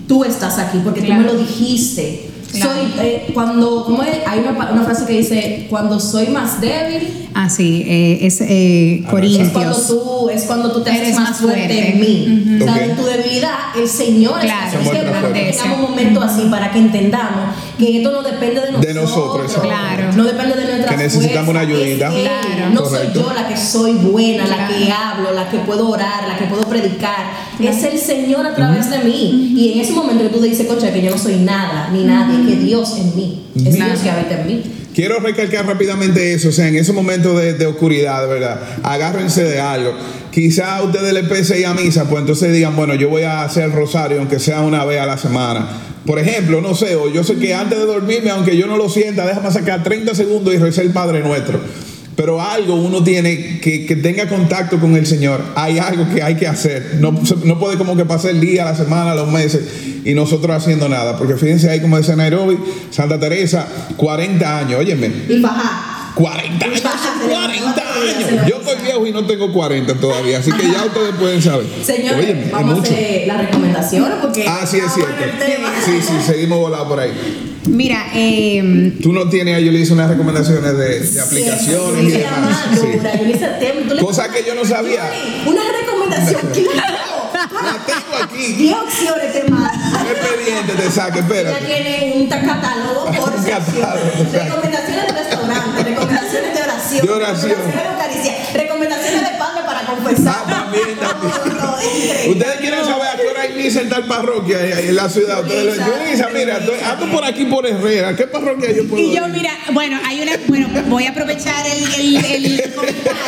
tú estás aquí porque tú me lo dijiste. Soy, eh, cuando, ¿cómo es? Hay una, una, frase que dice, cuando soy más débil. Ah, sí, eh, es eh, Corintios. Es cuando, tú, es cuando tú te haces más, fuerte, en mí. O sea, en tu debilidad, el Señor claro, es, que tengamos un momento así para que entendamos que esto no depende de nosotros. De nosotros, claro. No depende de nuestra Que necesitamos una ayudita. claro. No soy yo la que soy buena, la que hablo, la que puedo orar, la que puedo predicar. Es el Señor a través de mí. Y en ese momento que tú te dices, concha, que yo no soy nada, ni nadie, que Dios en mí. Es Dios que habita en mí. quiero recalcar rápidamente eso, o sea, en esos momentos de, de oscuridad, verdad, agárrense de algo. Quizá a ustedes les pese ir a misa, pues entonces digan, bueno, yo voy a hacer el rosario, aunque sea una vez a la semana. Por ejemplo, no sé, o yo sé que antes de dormirme, aunque yo no lo sienta, déjame sacar 30 segundos y rezar el Padre Nuestro. Pero algo uno tiene que, que tenga contacto con el Señor. Hay algo que hay que hacer. No, no puede como que pasar el día, la semana, los meses y nosotros haciendo nada. Porque fíjense ahí como dice Nairobi, Santa Teresa, 40 años, óyeme. Y bajar. 40 años, 40 años. Yo estoy viejo y no tengo 40 todavía, así que ya ustedes pueden saber. Es vamos a hacer las recomendaciones porque. Ah, sí, es cierto. Sí, sí, seguimos volados por ahí. Mira, eh, Tú no tienes, yo le hice unas recomendaciones de, de aplicaciones y Sí, demás. más Sí. dura, yo hice tem- tú le- Cosa que yo no sabía. Una recomendación, claro. La tengo aquí. 10 opciones te mando. Un expediente te saque, Ya espérate. tiene un catálogo por Un catálogo. Recomendaciones de restaurante, recomendaciones de oración, De oración. recomendaciones de Eucaristía, recomendaciones de padre para confesar. Ah, también, también. No, no, es increíble. Ustedes quieren saber a qué hora hay misa en tal parroquia en la ciudad. Ustedes dicen, Yulisa, mira, ando por aquí por Herrera. ¿Qué parroquia yo puedo y yo, ir? mira, bueno, hay una, bueno, voy a aprovechar el, el, el comentario.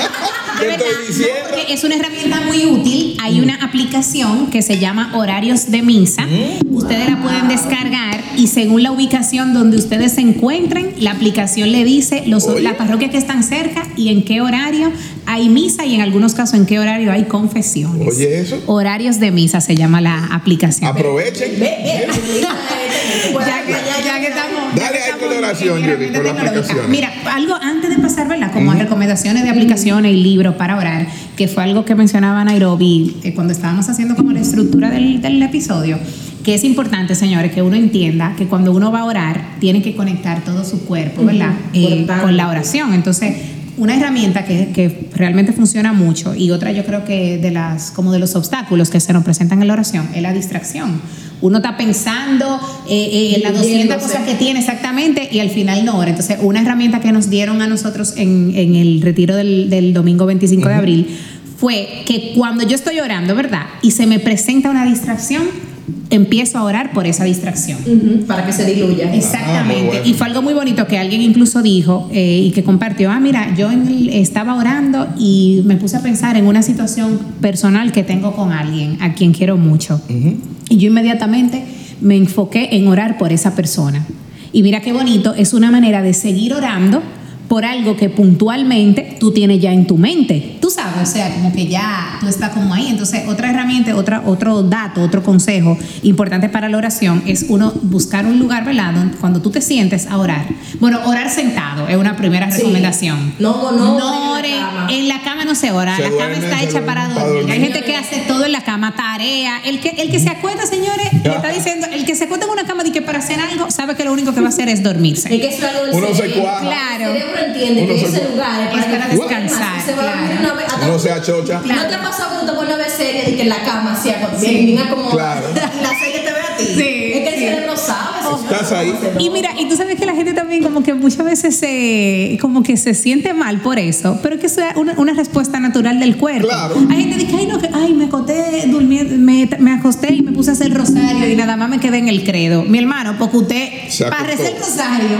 ¿Qué De estoy diciendo? Es una herramienta muy útil. Hay una aplicación que se llama Horarios de Misa. Mm. Ustedes la pueden descargar y según la ubicación donde ustedes se encuentren, la aplicación le dice los, las parroquias que están cerca y en qué horario hay misa y en algunos casos en qué horario hay confesiones. Oye, eso. Horarios de Misa se llama la aplicación. Aprovechen. Ya que, ya que estamos. Dale estamos con la aplicación. Mira, algo antes de pasar, ¿verdad? Como a recomendaciones de aplicaciones y libros para orar, que fue algo que mencionaba Nairobi eh, cuando estábamos haciendo como la estructura del, del episodio, que es importante, señores, que uno entienda que cuando uno va a orar, tiene que conectar todo su cuerpo, ¿verdad? Eh, Importante. con la oración. Entonces, una herramienta que, que realmente funciona mucho y otra yo creo que de las como de los obstáculos que se nos presentan en la oración es la distracción. Uno está pensando eh, eh, en las 200 Diluyéndose. cosas que tiene exactamente y al final no ora. Entonces, una herramienta que nos dieron a nosotros en, en el retiro del, del domingo 25 de abril fue que cuando yo estoy orando, ¿verdad? Y se me presenta una distracción, empiezo a orar por esa distracción. Para que se diluya. Exactamente. Ah, bueno. Y fue algo muy bonito que alguien incluso dijo eh, y que compartió, ah, mira, yo en el- estaba orando y me puse a pensar en una situación personal que tengo con alguien a quien quiero mucho. Y yo inmediatamente me enfoqué en orar por esa persona. Y mira qué bonito, es una manera de seguir orando por algo que puntualmente tú tienes ya en tu mente. Tú sabes, o sea, como que ya tú estás como ahí. Entonces, otra herramienta, otra, otro dato, otro consejo importante para la oración es uno buscar un lugar, ¿verdad? Cuando tú te sientes a orar. Bueno, orar sentado es una primera Sí. recomendación. No, no, No oren ore, en la cama. no se ora, Se la cama duerme, está hecha para para dormir. Hay gente que hace todo en la cama, tarea. El que, el que se acuesta, señores, le está diciendo, el que se acuesta en una cama de que para hacer algo, sabe que lo único que va a hacer es dormirse. Es que es algo del Uno se cuaja. Claro. El cerebro entiende que se ese lugar es para que descansar, se va claro. una vez. hasta- Uno se achocha. ¿No te ha pasado cuando te pones a ver serie de que en la cama se acom- bien, bien acomodada? Claro. La serie te ve a ti. Sí, es que el sí. cerebro sabe. Estás ahí. Y mira, y tú sabes que la gente también como que muchas veces se, como que se siente mal por eso, pero que eso es una, una respuesta natural del cuerpo. Claro. Hay gente que dice, ay, no, que, ay, me acosté durmiendo, me, me acosté y me puse a hacer rosario y nada más me quedé en el credo. Mi hermano, porque usted, para el rosario,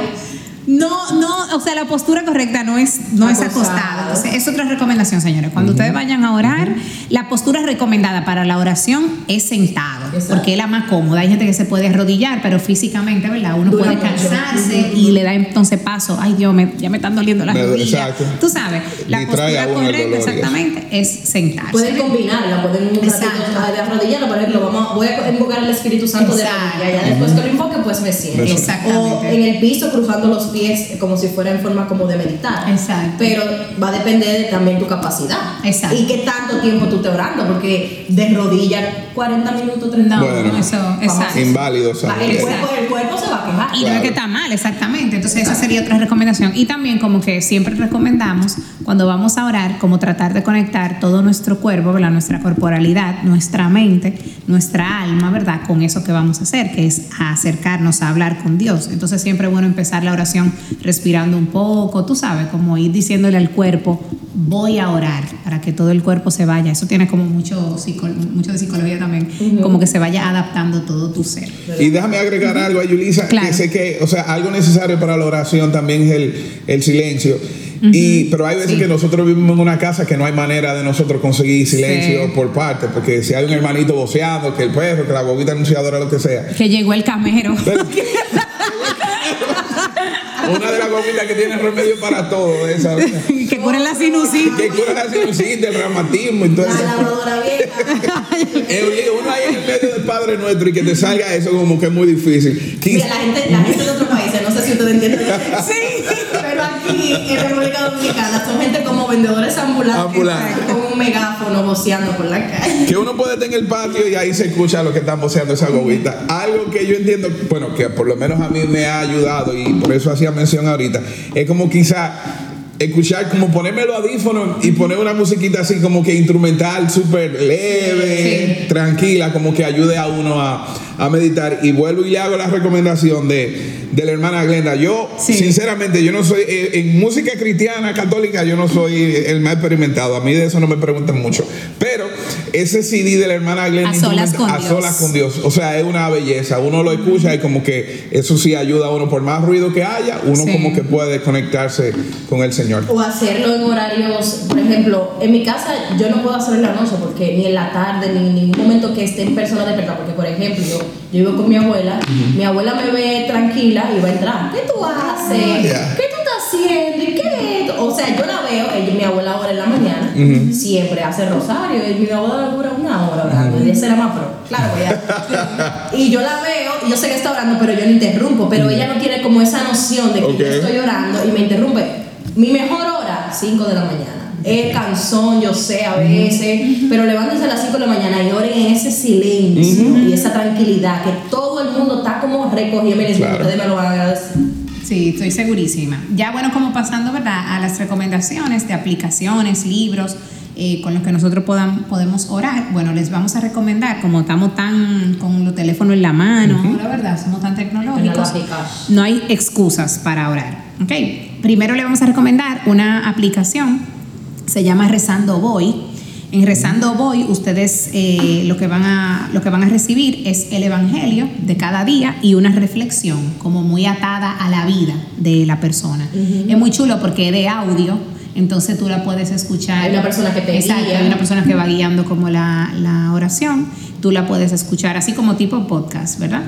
no, no, o sea, la postura correcta no es, no es Acostado. acostada. Entonces, es otra recomendación, señores. Cuando ustedes vayan a orar, la postura recomendada para la oración es sentado, Exacto. porque es la más cómoda. Hay gente que se puede arrodillar, pero físicamente, ¿verdad? Uno Dura puede cansarse y le da entonces paso. Ay, Dios, me- ya me están doliendo las rodillas. exacto. Tú sabes, la postura el correcta exactamente es sentarse. Pueden combinarla, pueden un ratito de arrodillarla, por ejemplo, vamos, voy a invocar al Espíritu Santo de Exacto. rodilla, ya después que lo invoque, pues me siento. Exactamente. O en el piso cruzando los pies como si fuera en forma como de meditar. Exacto. Pero va a depender de también tu capacidad. Exacto. Y qué tanto tiempo tú estés orando, porque de rodillas 40 minutos, 30 No, Bueno. eso, exacto. Inválido, ¿sabes? el, cuerpo, el cuerpo se va a quejar. Y no es Claro. que está mal, exactamente. Entonces esa sería otra recomendación. Y también como que siempre recomendamos cuando vamos a orar, como tratar de conectar todo nuestro cuerpo, ¿verdad? nuestra corporalidad, nuestra mente, nuestra alma, ¿verdad? Con eso que vamos a hacer, que es a acercarnos a hablar con Dios. Entonces siempre es bueno empezar la oración respirando un poco, tú sabes, como ir diciéndole al cuerpo, voy a orar para que todo el cuerpo se vaya. Eso tiene como mucho, mucho de psicología también, como que se vaya adaptando todo tu ser. Y déjame agregar algo a Yulisa, que sé que, o sea, algo necesario para la oración también es el, el silencio y, pero hay veces que nosotros vivimos en una casa que no hay manera de nosotros conseguir silencio por parte, porque si hay un hermanito voceando, que el perro, que la bobita anunciadora, lo que sea. Que llegó el camero. una de las gomitas que tiene remedio para todo. Esa, que cura la sinusitis. Que cura la sinusitis, el reumatismo y todo eso. La lavadora vieja. uno ahí en el medio del Padre Nuestro y que te salga eso como que es muy difícil. Mira, la gente, la gente de otros países, no sé si ustedes entienden. sí. Aquí en República Dominicana son gente como vendedores ambulantes. Con un megáfono voceando por la calle. Que uno puede estar en el patio y ahí se escucha lo que están voceando esa gomita. Algo que yo entiendo, bueno, que por lo menos a mí me ha ayudado y por eso hacía mención ahorita, es como quizá escuchar, como ponerme los audífonos y poner una musiquita así como que instrumental, súper leve, tranquila, como que ayude a uno a, a meditar. Y vuelvo y le hago la recomendación de de la hermana Glenda. Yo, sinceramente, yo no soy, eh, en música cristiana, católica, yo no soy el más experimentado. A mí de eso no me preguntan mucho. Pero ese CD de la hermana Glenda, a solas, con, a solas con Dios, o sea, es una belleza. Uno lo escucha y como que eso sí ayuda a uno, por más ruido que haya, uno como que puede conectarse con el Señor. O hacerlo en horarios, por ejemplo, en mi casa yo no puedo hacerlo en la noche, porque ni en la tarde, ni en ningún momento que esté en persona de verdad, porque por ejemplo, yo, yo vivo con mi abuela, mi abuela me ve tranquila y va a entrar. ¿Qué tú haces? ¿Qué tú estás haciendo? ¿Y qué? O sea, yo la veo, ella, mi abuela ahora en la mañana, siempre hace rosario, y mi abuela dura una hora orando, y esa era más pro. Claro, y yo la veo, y yo sé que está orando, pero yo no interrumpo, pero ella no tiene como esa noción de que yo estoy orando y me interrumpe. Mi mejor hora, 5 de la mañana. Es cansón, yo sé, a veces, pero levántense a las 5 de la mañana y oren en ese silencio y esa tranquilidad, que todo el mundo está como recogido. Miren, claro. ustedes me lo van a agradecer. Sí, estoy segurísima. Ya bueno, como pasando ¿verdad? a las recomendaciones de aplicaciones, libros, eh, con los que nosotros podamos, podemos orar, bueno, les vamos a recomendar, como estamos tan con los teléfonos en la mano, la verdad, somos tan tecnológicos, no hay excusas para orar. ¿okay? Primero le vamos a recomendar una aplicación se llama Rezando Voy. En Rezando Voy, ustedes eh, lo, que van a, lo que van a recibir es el Evangelio de cada día y una reflexión como muy atada a la vida de la persona. Es muy chulo porque es de audio, entonces tú la puedes escuchar. Hay una persona que te Exacto, guía. Hay una persona que va guiando como la, la oración, tú la puedes escuchar así como tipo podcast, ¿verdad?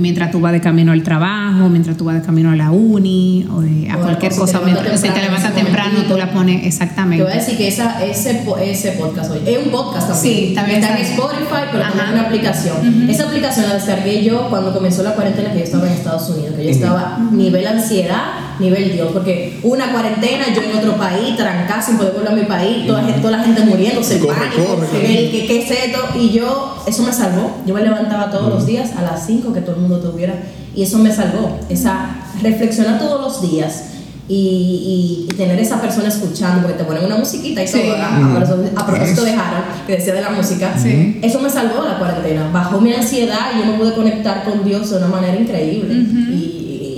mientras tú vas de camino al trabajo, mientras tú vas de camino a la uni, o a cualquier cosa, mientras si te levantas temprano, tú la pones exactamente. Te voy a decir que esa, ese, ese podcast hoy es un podcast también. Sí, también está en Spotify, pero también es una aplicación. Esa aplicación la descargué yo cuando comenzó la cuarentena que yo estaba en Estados Unidos, que yo estaba nivel ansiedad, nivel Dios, porque una cuarentena, yo en otro país, trancada sin poder volver a mi país, toda, toda la gente muriéndose, pánico, que, qué es esto, y yo, eso me salvó. Yo me levantaba todos los días a las 5 que todo el mundo tuviera. Y eso me salvó, esa reflexionar todos los días y, tener esa persona escuchando, porque te ponen una musiquita y todo, a, propósito de Harold, que decía de la música, eso me salvó la cuarentena, bajó mi ansiedad y yo me pude conectar con Dios de una manera increíble. y,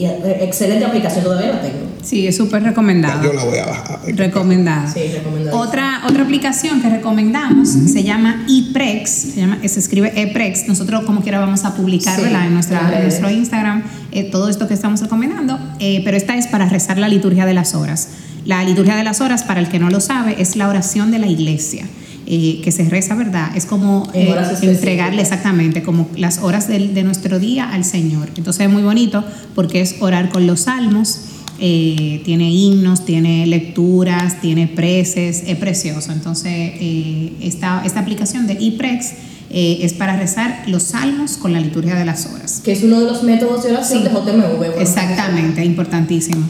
y, excelente aplicación, todavía la tengo. Sí, es súper recomendada. Yo la voy a bajar. Recomendada. Sí, recomendada. Otra, otra aplicación que recomendamos se llama ePrex, se, llama, se escribe ePrex. Nosotros como quiera vamos a publicarla en, nuestra, en nuestro Instagram, eh, todo esto que estamos recomendando, eh, pero esta es para rezar la liturgia de las horas. La liturgia de las horas, para el que no lo sabe, es la oración de la iglesia. Eh, que se reza, ¿verdad? Es como entregarle exactamente como las horas de, de, nuestro día al Señor. Entonces es muy bonito porque es orar con los salmos, eh, tiene himnos, tiene lecturas, tiene preces, es precioso. Entonces, eh, esta, esta aplicación de ePrex eh, es para rezar los salmos con la liturgia de las horas. Que es uno de los métodos de oración de JMV. Exactamente, importantísimo.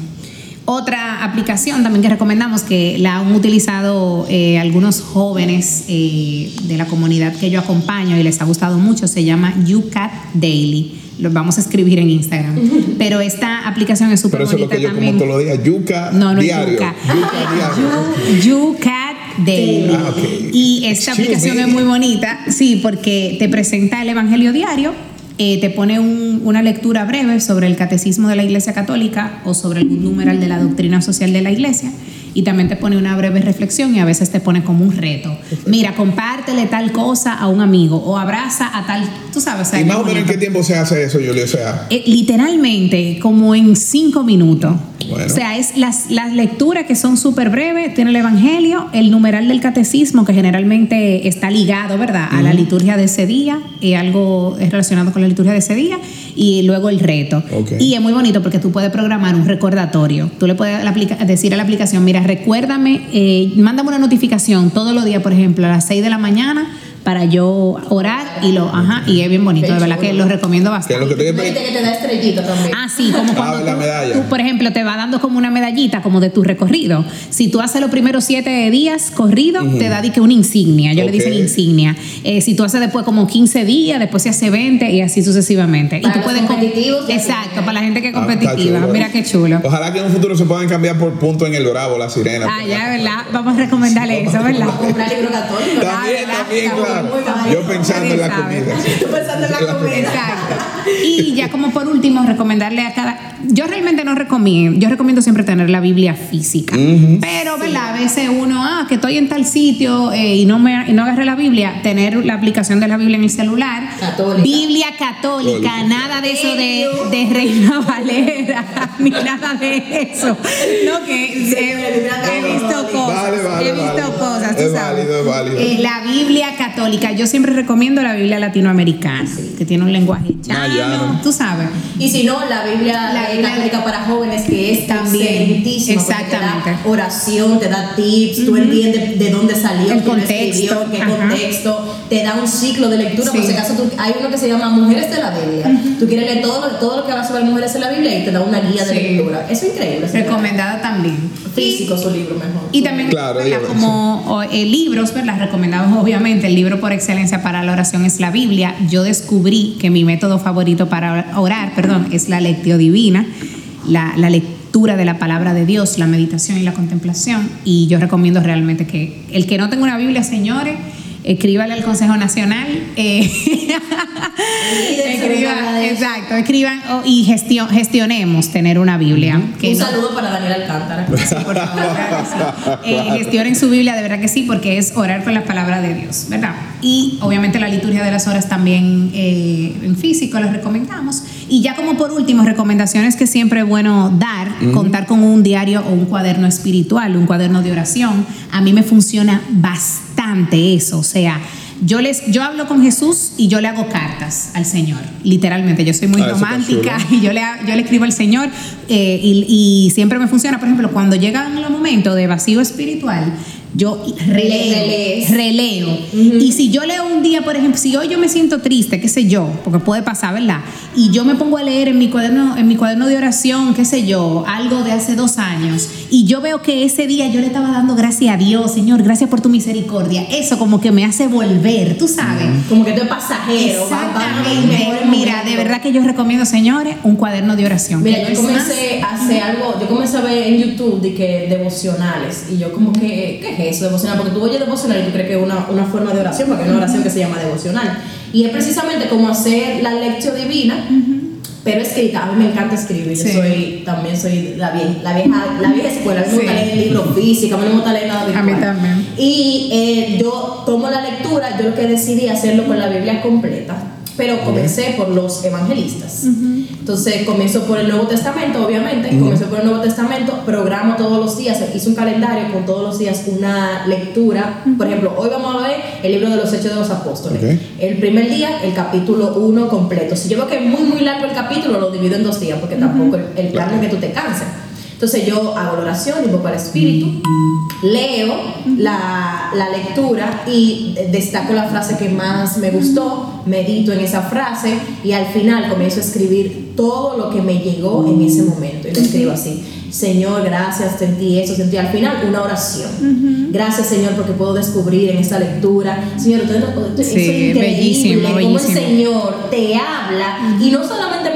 Otra aplicación también que recomendamos que la han utilizado algunos jóvenes de la comunidad que yo acompaño y les ha gustado mucho se llama YouCat Daily lo vamos a escribir en Instagram. Pero esta aplicación es súper bonita eso es lo que yo también. Como todos los días, yuca no, no diario. Yuca. yuca Yucat Daily. Ah, okay. Y esta aplicación es muy bonita, sí, porque te presenta el Evangelio diario eh, te pone una lectura breve sobre el catecismo de la Iglesia Católica o sobre algún numeral de la doctrina social de la Iglesia y también te pone una breve reflexión y a veces te pone como un reto. Mira, compártele tal cosa a un amigo o abraza a tal, tú sabes. ¿Y más o menos en qué tiempo se hace eso, Julio? O sea, eh, literalmente como en cinco minutos. O sea, es las, las lecturas que son súper breves, tiene el Evangelio, el numeral del catecismo que generalmente está ligado, ¿verdad?, a la liturgia de ese día, y algo es relacionado con la liturgia de ese día, y luego el reto. Y es muy bonito porque tú puedes programar un recordatorio. Tú le puedes decir a la aplicación, mira, recuérdame, eh, mándame una notificación todos los días, por ejemplo, a las 6 de la mañana para yo orar y lo, ajá, y es bien bonito, de verdad que lo recomiendo bastante. Que que te da estrellita también. Ah, sí, como cuando la medalla. por ejemplo, te va dando como una medallita como de tu recorrido. Si tú haces los primeros siete días corrido, te da que una insignia, yo le dicen insignia. Eh, si tú haces después como 15 días, después se hace 20 y así sucesivamente. Para y tú puedes competitivos. Exacto, para la gente que es ah, competitiva. Mira qué chulo. Ojalá que en un futuro se puedan cambiar por punto en el Bravo, la sirena. Ah, ya, ¿verdad? Vamos a recomendarle eso, ¿verdad? Comprar libro católico. También, ah, también, claro. Yo pensando en la comida. pensando en la comida. Exacto. Y ya como por último, recomendarle a cada... Yo realmente no recomiendo, yo recomiendo siempre tener la Biblia física. Pero, ¿verdad? A veces uno, ah, que estoy en tal sitio eh, y no me no agarré la Biblia, tener la aplicación de la Biblia en el celular. Católica. Biblia católica, nada de eso de, de Reina Valera, ni nada de eso. No, que he, visto cosas. he visto cosas, tú sabes. Válido, es válido. Eh, la Biblia católica, yo siempre recomiendo la Biblia latinoamericana, que tiene un lenguaje ah, llano, tú sabes. Y si no, la Biblia, la católica para jóvenes, que es también exactamente. Te da oración, te da tips, tú entiendes de dónde salió, el contexto, qué contexto, te da un ciclo de lectura. Por si acaso hay uno que se llama Mujeres de la Biblia. Tú quieres leer todo, todo lo que va sobre mujeres de la Biblia y te da una guía de lectura. Eso es increíble. Recomendada también. Físico su libro mejor. Y también claro, como eh, libros, ¿verdad? Recomendados obviamente, el libro por excelencia para la oración es la Biblia. Yo descubrí que mi método favorito para orar, perdón, es la lectio divina, la, lectura de la palabra de Dios, la meditación y la contemplación. Y yo recomiendo realmente que el que no tenga una Biblia, señores, escríbale al Consejo Nacional. Eh, exacto, escriban y gestionemos tener una Biblia. Un saludo para Daniel Alcántara. Eh, gestionen su Biblia, de verdad que sí, porque es orar con la palabra de Dios, ¿verdad? Y obviamente la liturgia de las horas también eh, en físico las recomendamos. Y ya como por último, recomendaciones que siempre es bueno dar, contar con un diario o un cuaderno espiritual, un cuaderno de oración. A mí me funciona bastante eso, o sea, yo, les, yo hablo con Jesús y yo le hago cartas al Señor, literalmente. Yo soy muy ah, romántica y yo le, yo le escribo al Señor eh, y, siempre me funciona. Por ejemplo, cuando llegan los momentos de vacío espiritual, yo releo, releo. Y si yo leo un día, por ejemplo, si hoy yo me siento triste, qué sé yo, porque puede pasar, ¿verdad? Y yo me pongo a leer en mi cuaderno, en mi cuaderno de oración, qué sé yo, algo de hace dos años, y yo veo que ese día yo le estaba dando gracias a Dios, Señor, gracias por tu misericordia. Eso como que me hace volver, tú sabes. Como que tú es pasajero. Exactamente. Mira, de verdad que yo recomiendo, señores, un cuaderno de oración. Mira, yo comencé a hacer algo, yo comencé a ver en YouTube de que devocionales, y yo como que, ¿qué eso, devocional, porque tú oyes devocional y tú crees que es una, una forma de oración, porque es una oración que se llama devocional. Y es precisamente como hacer la lección divina, pero escrita. A mí me encanta escribir, yo soy, también soy la vieja, la vieja, la vieja escuela, a mí me gusta leer libros físicos, a mí no me gusta leer nada virtual. A mí también. Y eh, yo tomo la lectura, yo lo que decidí hacerlo con la Biblia completa, pero comencé por los evangelistas. Entonces comienzo por el Nuevo Testamento, obviamente, comienzo por el Nuevo Testamento, programo todos los días, hice un calendario con todos los días una lectura. Por ejemplo, hoy vamos a ver el libro de los Hechos de los Apóstoles. El primer día, el capítulo 1 completo. Si yo veo que es muy, muy largo el capítulo, lo divido en dos días, porque tampoco el, plan es que tú te canses. Entonces yo hago la oración, invoco al Espíritu, leo la, la, lectura y destaco la frase que más me gustó, medito en esa frase y al final comienzo a escribir todo lo que me llegó en ese momento. Y lo escribo así. Señor, gracias, sentí eso, sentí al final una oración. Gracias, Señor, porque puedo descubrir en esta lectura. Señor, es increíble bellísimo, cómo el Señor te habla y no solamente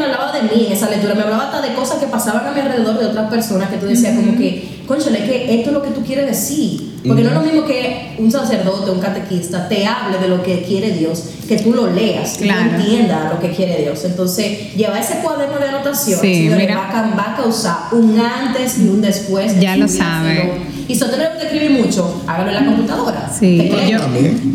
mí en esa lectura, me hablaba hasta de cosas que pasaban a mi alrededor de otras personas que tú decías como que, conchale, que esto es lo que tú quieres decir. Porque no es lo mismo que un sacerdote, un catequista te hable de lo que quiere Dios, que tú lo leas, que tú entiendas lo que quiere Dios. Entonces, lleva ese cuaderno de anotación, señores, va, a, va, a, causar un antes y un después. Ya lo sabe. Y si usted no que escribir mucho, hágalo en la computadora. Sí, yo,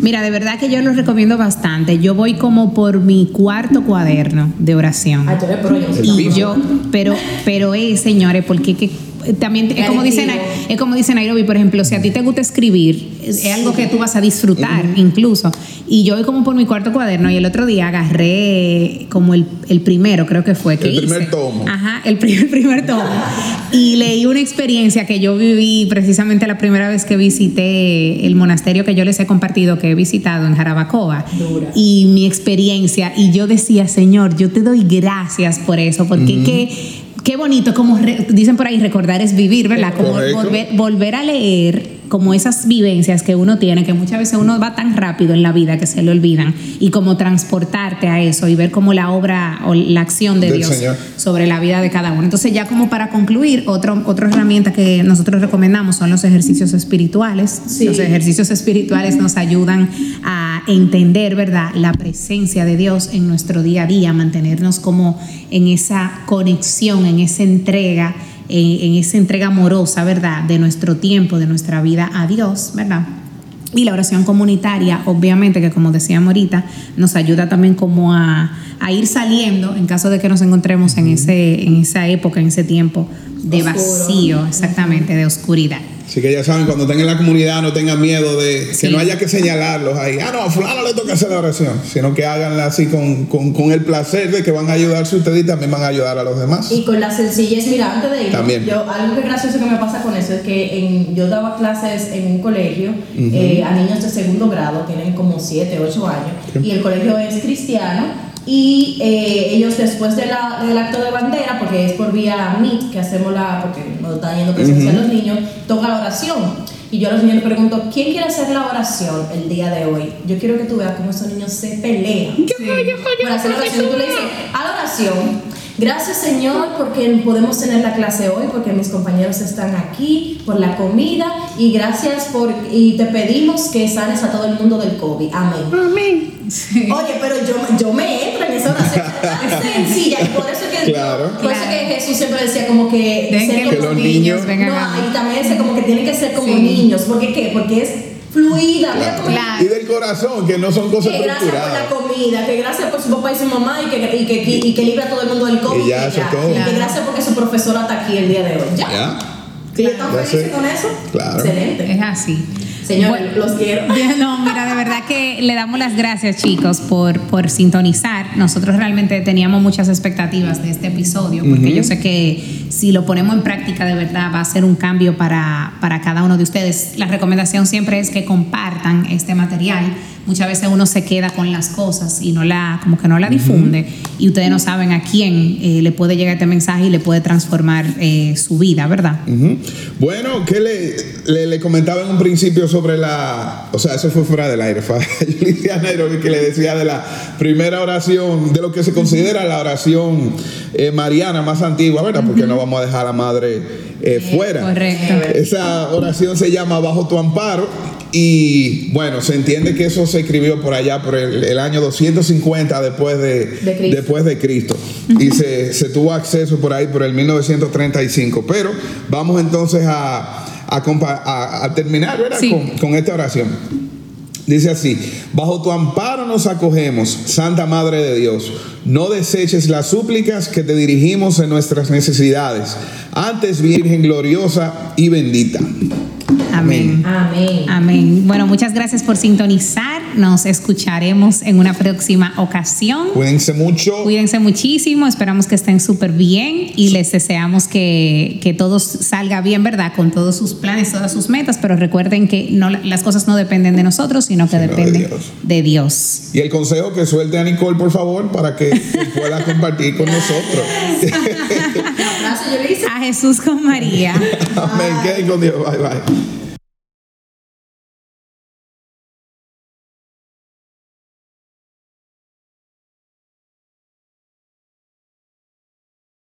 mira, de verdad que yo lo recomiendo bastante. Yo voy como por mi cuarto cuaderno de oración. Ay, tú eres pro, y yo, pero, pero es, señores, porque que también es como, dicen, es como dice Nairobi, por ejemplo, si a ti te gusta escribir, es algo que tú vas a disfrutar incluso. Y yo voy como por mi cuarto cuaderno y el otro día agarré como el, el primero, creo que fue. Que el primer tomo. Ajá, el primer, primer tomo. y leí una experiencia que yo viví precisamente la primera vez que visité el monasterio que yo les he compartido, que he visitado en Jarabacoa. Y mi experiencia, y yo decía, Señor, yo te doy gracias por eso, porque que qué bonito, como dicen por ahí, recordar es vivir, ¿verdad? Como volver, volver, a leer como esas vivencias que uno tiene, que muchas veces uno va tan rápido en la vida que se le olvidan, y como transportarte a eso y ver como la obra o la acción de Dios sobre la vida de cada uno. Entonces ya como para concluir, otro, otra herramienta que nosotros recomendamos son los ejercicios espirituales. Los ejercicios espirituales nos ayudan a entender, ¿verdad?, la presencia de Dios en nuestro día a día, mantenernos como en esa conexión, en esa entrega en, esa entrega amorosa, ¿verdad? De nuestro tiempo, de nuestra vida a Dios, ¿verdad? Y la oración comunitaria, obviamente, que como decíamos ahorita, nos ayuda también como a, a, ir saliendo en caso de que nos encontremos en, ese, en esa época, en ese tiempo de vacío, exactamente, de oscuridad. Así que ya saben, cuando estén en la comunidad no tengan miedo de que no haya que señalarlos ahí. Ah, no, a fulano le toca hacer la oración. Sino que háganla así con, con, el placer de que van a ayudarse ustedes y también van a ayudar a los demás. Y con la sencillez, mira, antes de ir, también. Yo, algo que gracioso que me pasa con eso es que en, yo daba clases en un colegio eh, a niños de segundo grado, tienen como 7, 8 años, y el colegio es cristiano y eh, ellos después de la, del acto de bandera, porque es por vía Meet que hacemos la, porque nos están yendo presencia los niños, toca la oración. Y yo a los niños les pregunto, ¿quién quiere hacer la oración el día de hoy? Yo quiero que tú veas cómo esos niños se pelean. Yo, yo, yo, Para hacer la oración, tú le dices, a la oración Gracias Señor porque podemos tener la clase hoy, porque mis compañeros están aquí, por la comida y gracias por, y te pedimos que sanes a todo el mundo del COVID. Amén. Amén. Oye, pero yo, yo me entro en esa oración. es sencilla y por eso que, claro. por eso que Jesús siempre decía como que, ser como los niños, no, y también decía como que tienen que ser como niños. ¿Por qué qué? Porque es fluida. Y del corazón, que no son cosas que gracias por la comida, que gracias por su papá y su mamá y que, y que, y que libra a todo el mundo del COVID. Y ya, eso todo. Y que gracias porque su profesora está aquí el día de hoy. Ya. ¿Ya? ¿Están felices con eso? Claro. Excelente. Es así. Señores, los quiero. No, mira, de verdad que le damos las gracias, chicos, por, por sintonizar. Nosotros realmente teníamos muchas expectativas de este episodio, porque yo sé que si lo ponemos en práctica, de verdad va a ser un cambio para, para cada uno de ustedes. La recomendación siempre es que compartan este material muchas veces uno se queda con las cosas y no la, como que no la difunde y ustedes no saben a quién eh, le puede llegar este mensaje y le puede transformar eh, su vida, ¿verdad? Bueno, ¿qué le, le, comentaba en un principio sobre la, o sea, eso fue fuera del aire, fue que le decía de la primera oración, de lo que se considera la oración eh, mariana más antigua, ¿verdad? Porque no vamos a dejar a la madre fuera. Correcto. Esa oración se llama Bajo tu amparo y bueno, se entiende que eso se escribió por allá por el, año 250 después de, Cristo. Después de Cristo. Y se, tuvo acceso por ahí por el 1935. Pero vamos entonces a, a, terminar con, con esta oración. Dice así, bajo tu amparo nos acogemos, Santa Madre de Dios. No deseches las súplicas que te dirigimos en nuestras necesidades. Antes, Virgen gloriosa y bendita. Amén. Amén. Amén. Bueno, muchas gracias por sintonizar. Nos escucharemos en una próxima ocasión. Cuídense mucho. Cuídense muchísimo. Esperamos que estén súper bien y les deseamos que, que todo salga bien, ¿verdad? Con todos sus planes, todas sus metas. Pero recuerden que no, las cosas no dependen de nosotros, sino que dependen de Dios. Y el consejo que suelte a Nicole, por favor, para que pueda compartir con nosotros. a Jesús con María. Amén. Queden con Dios. Bye, bye.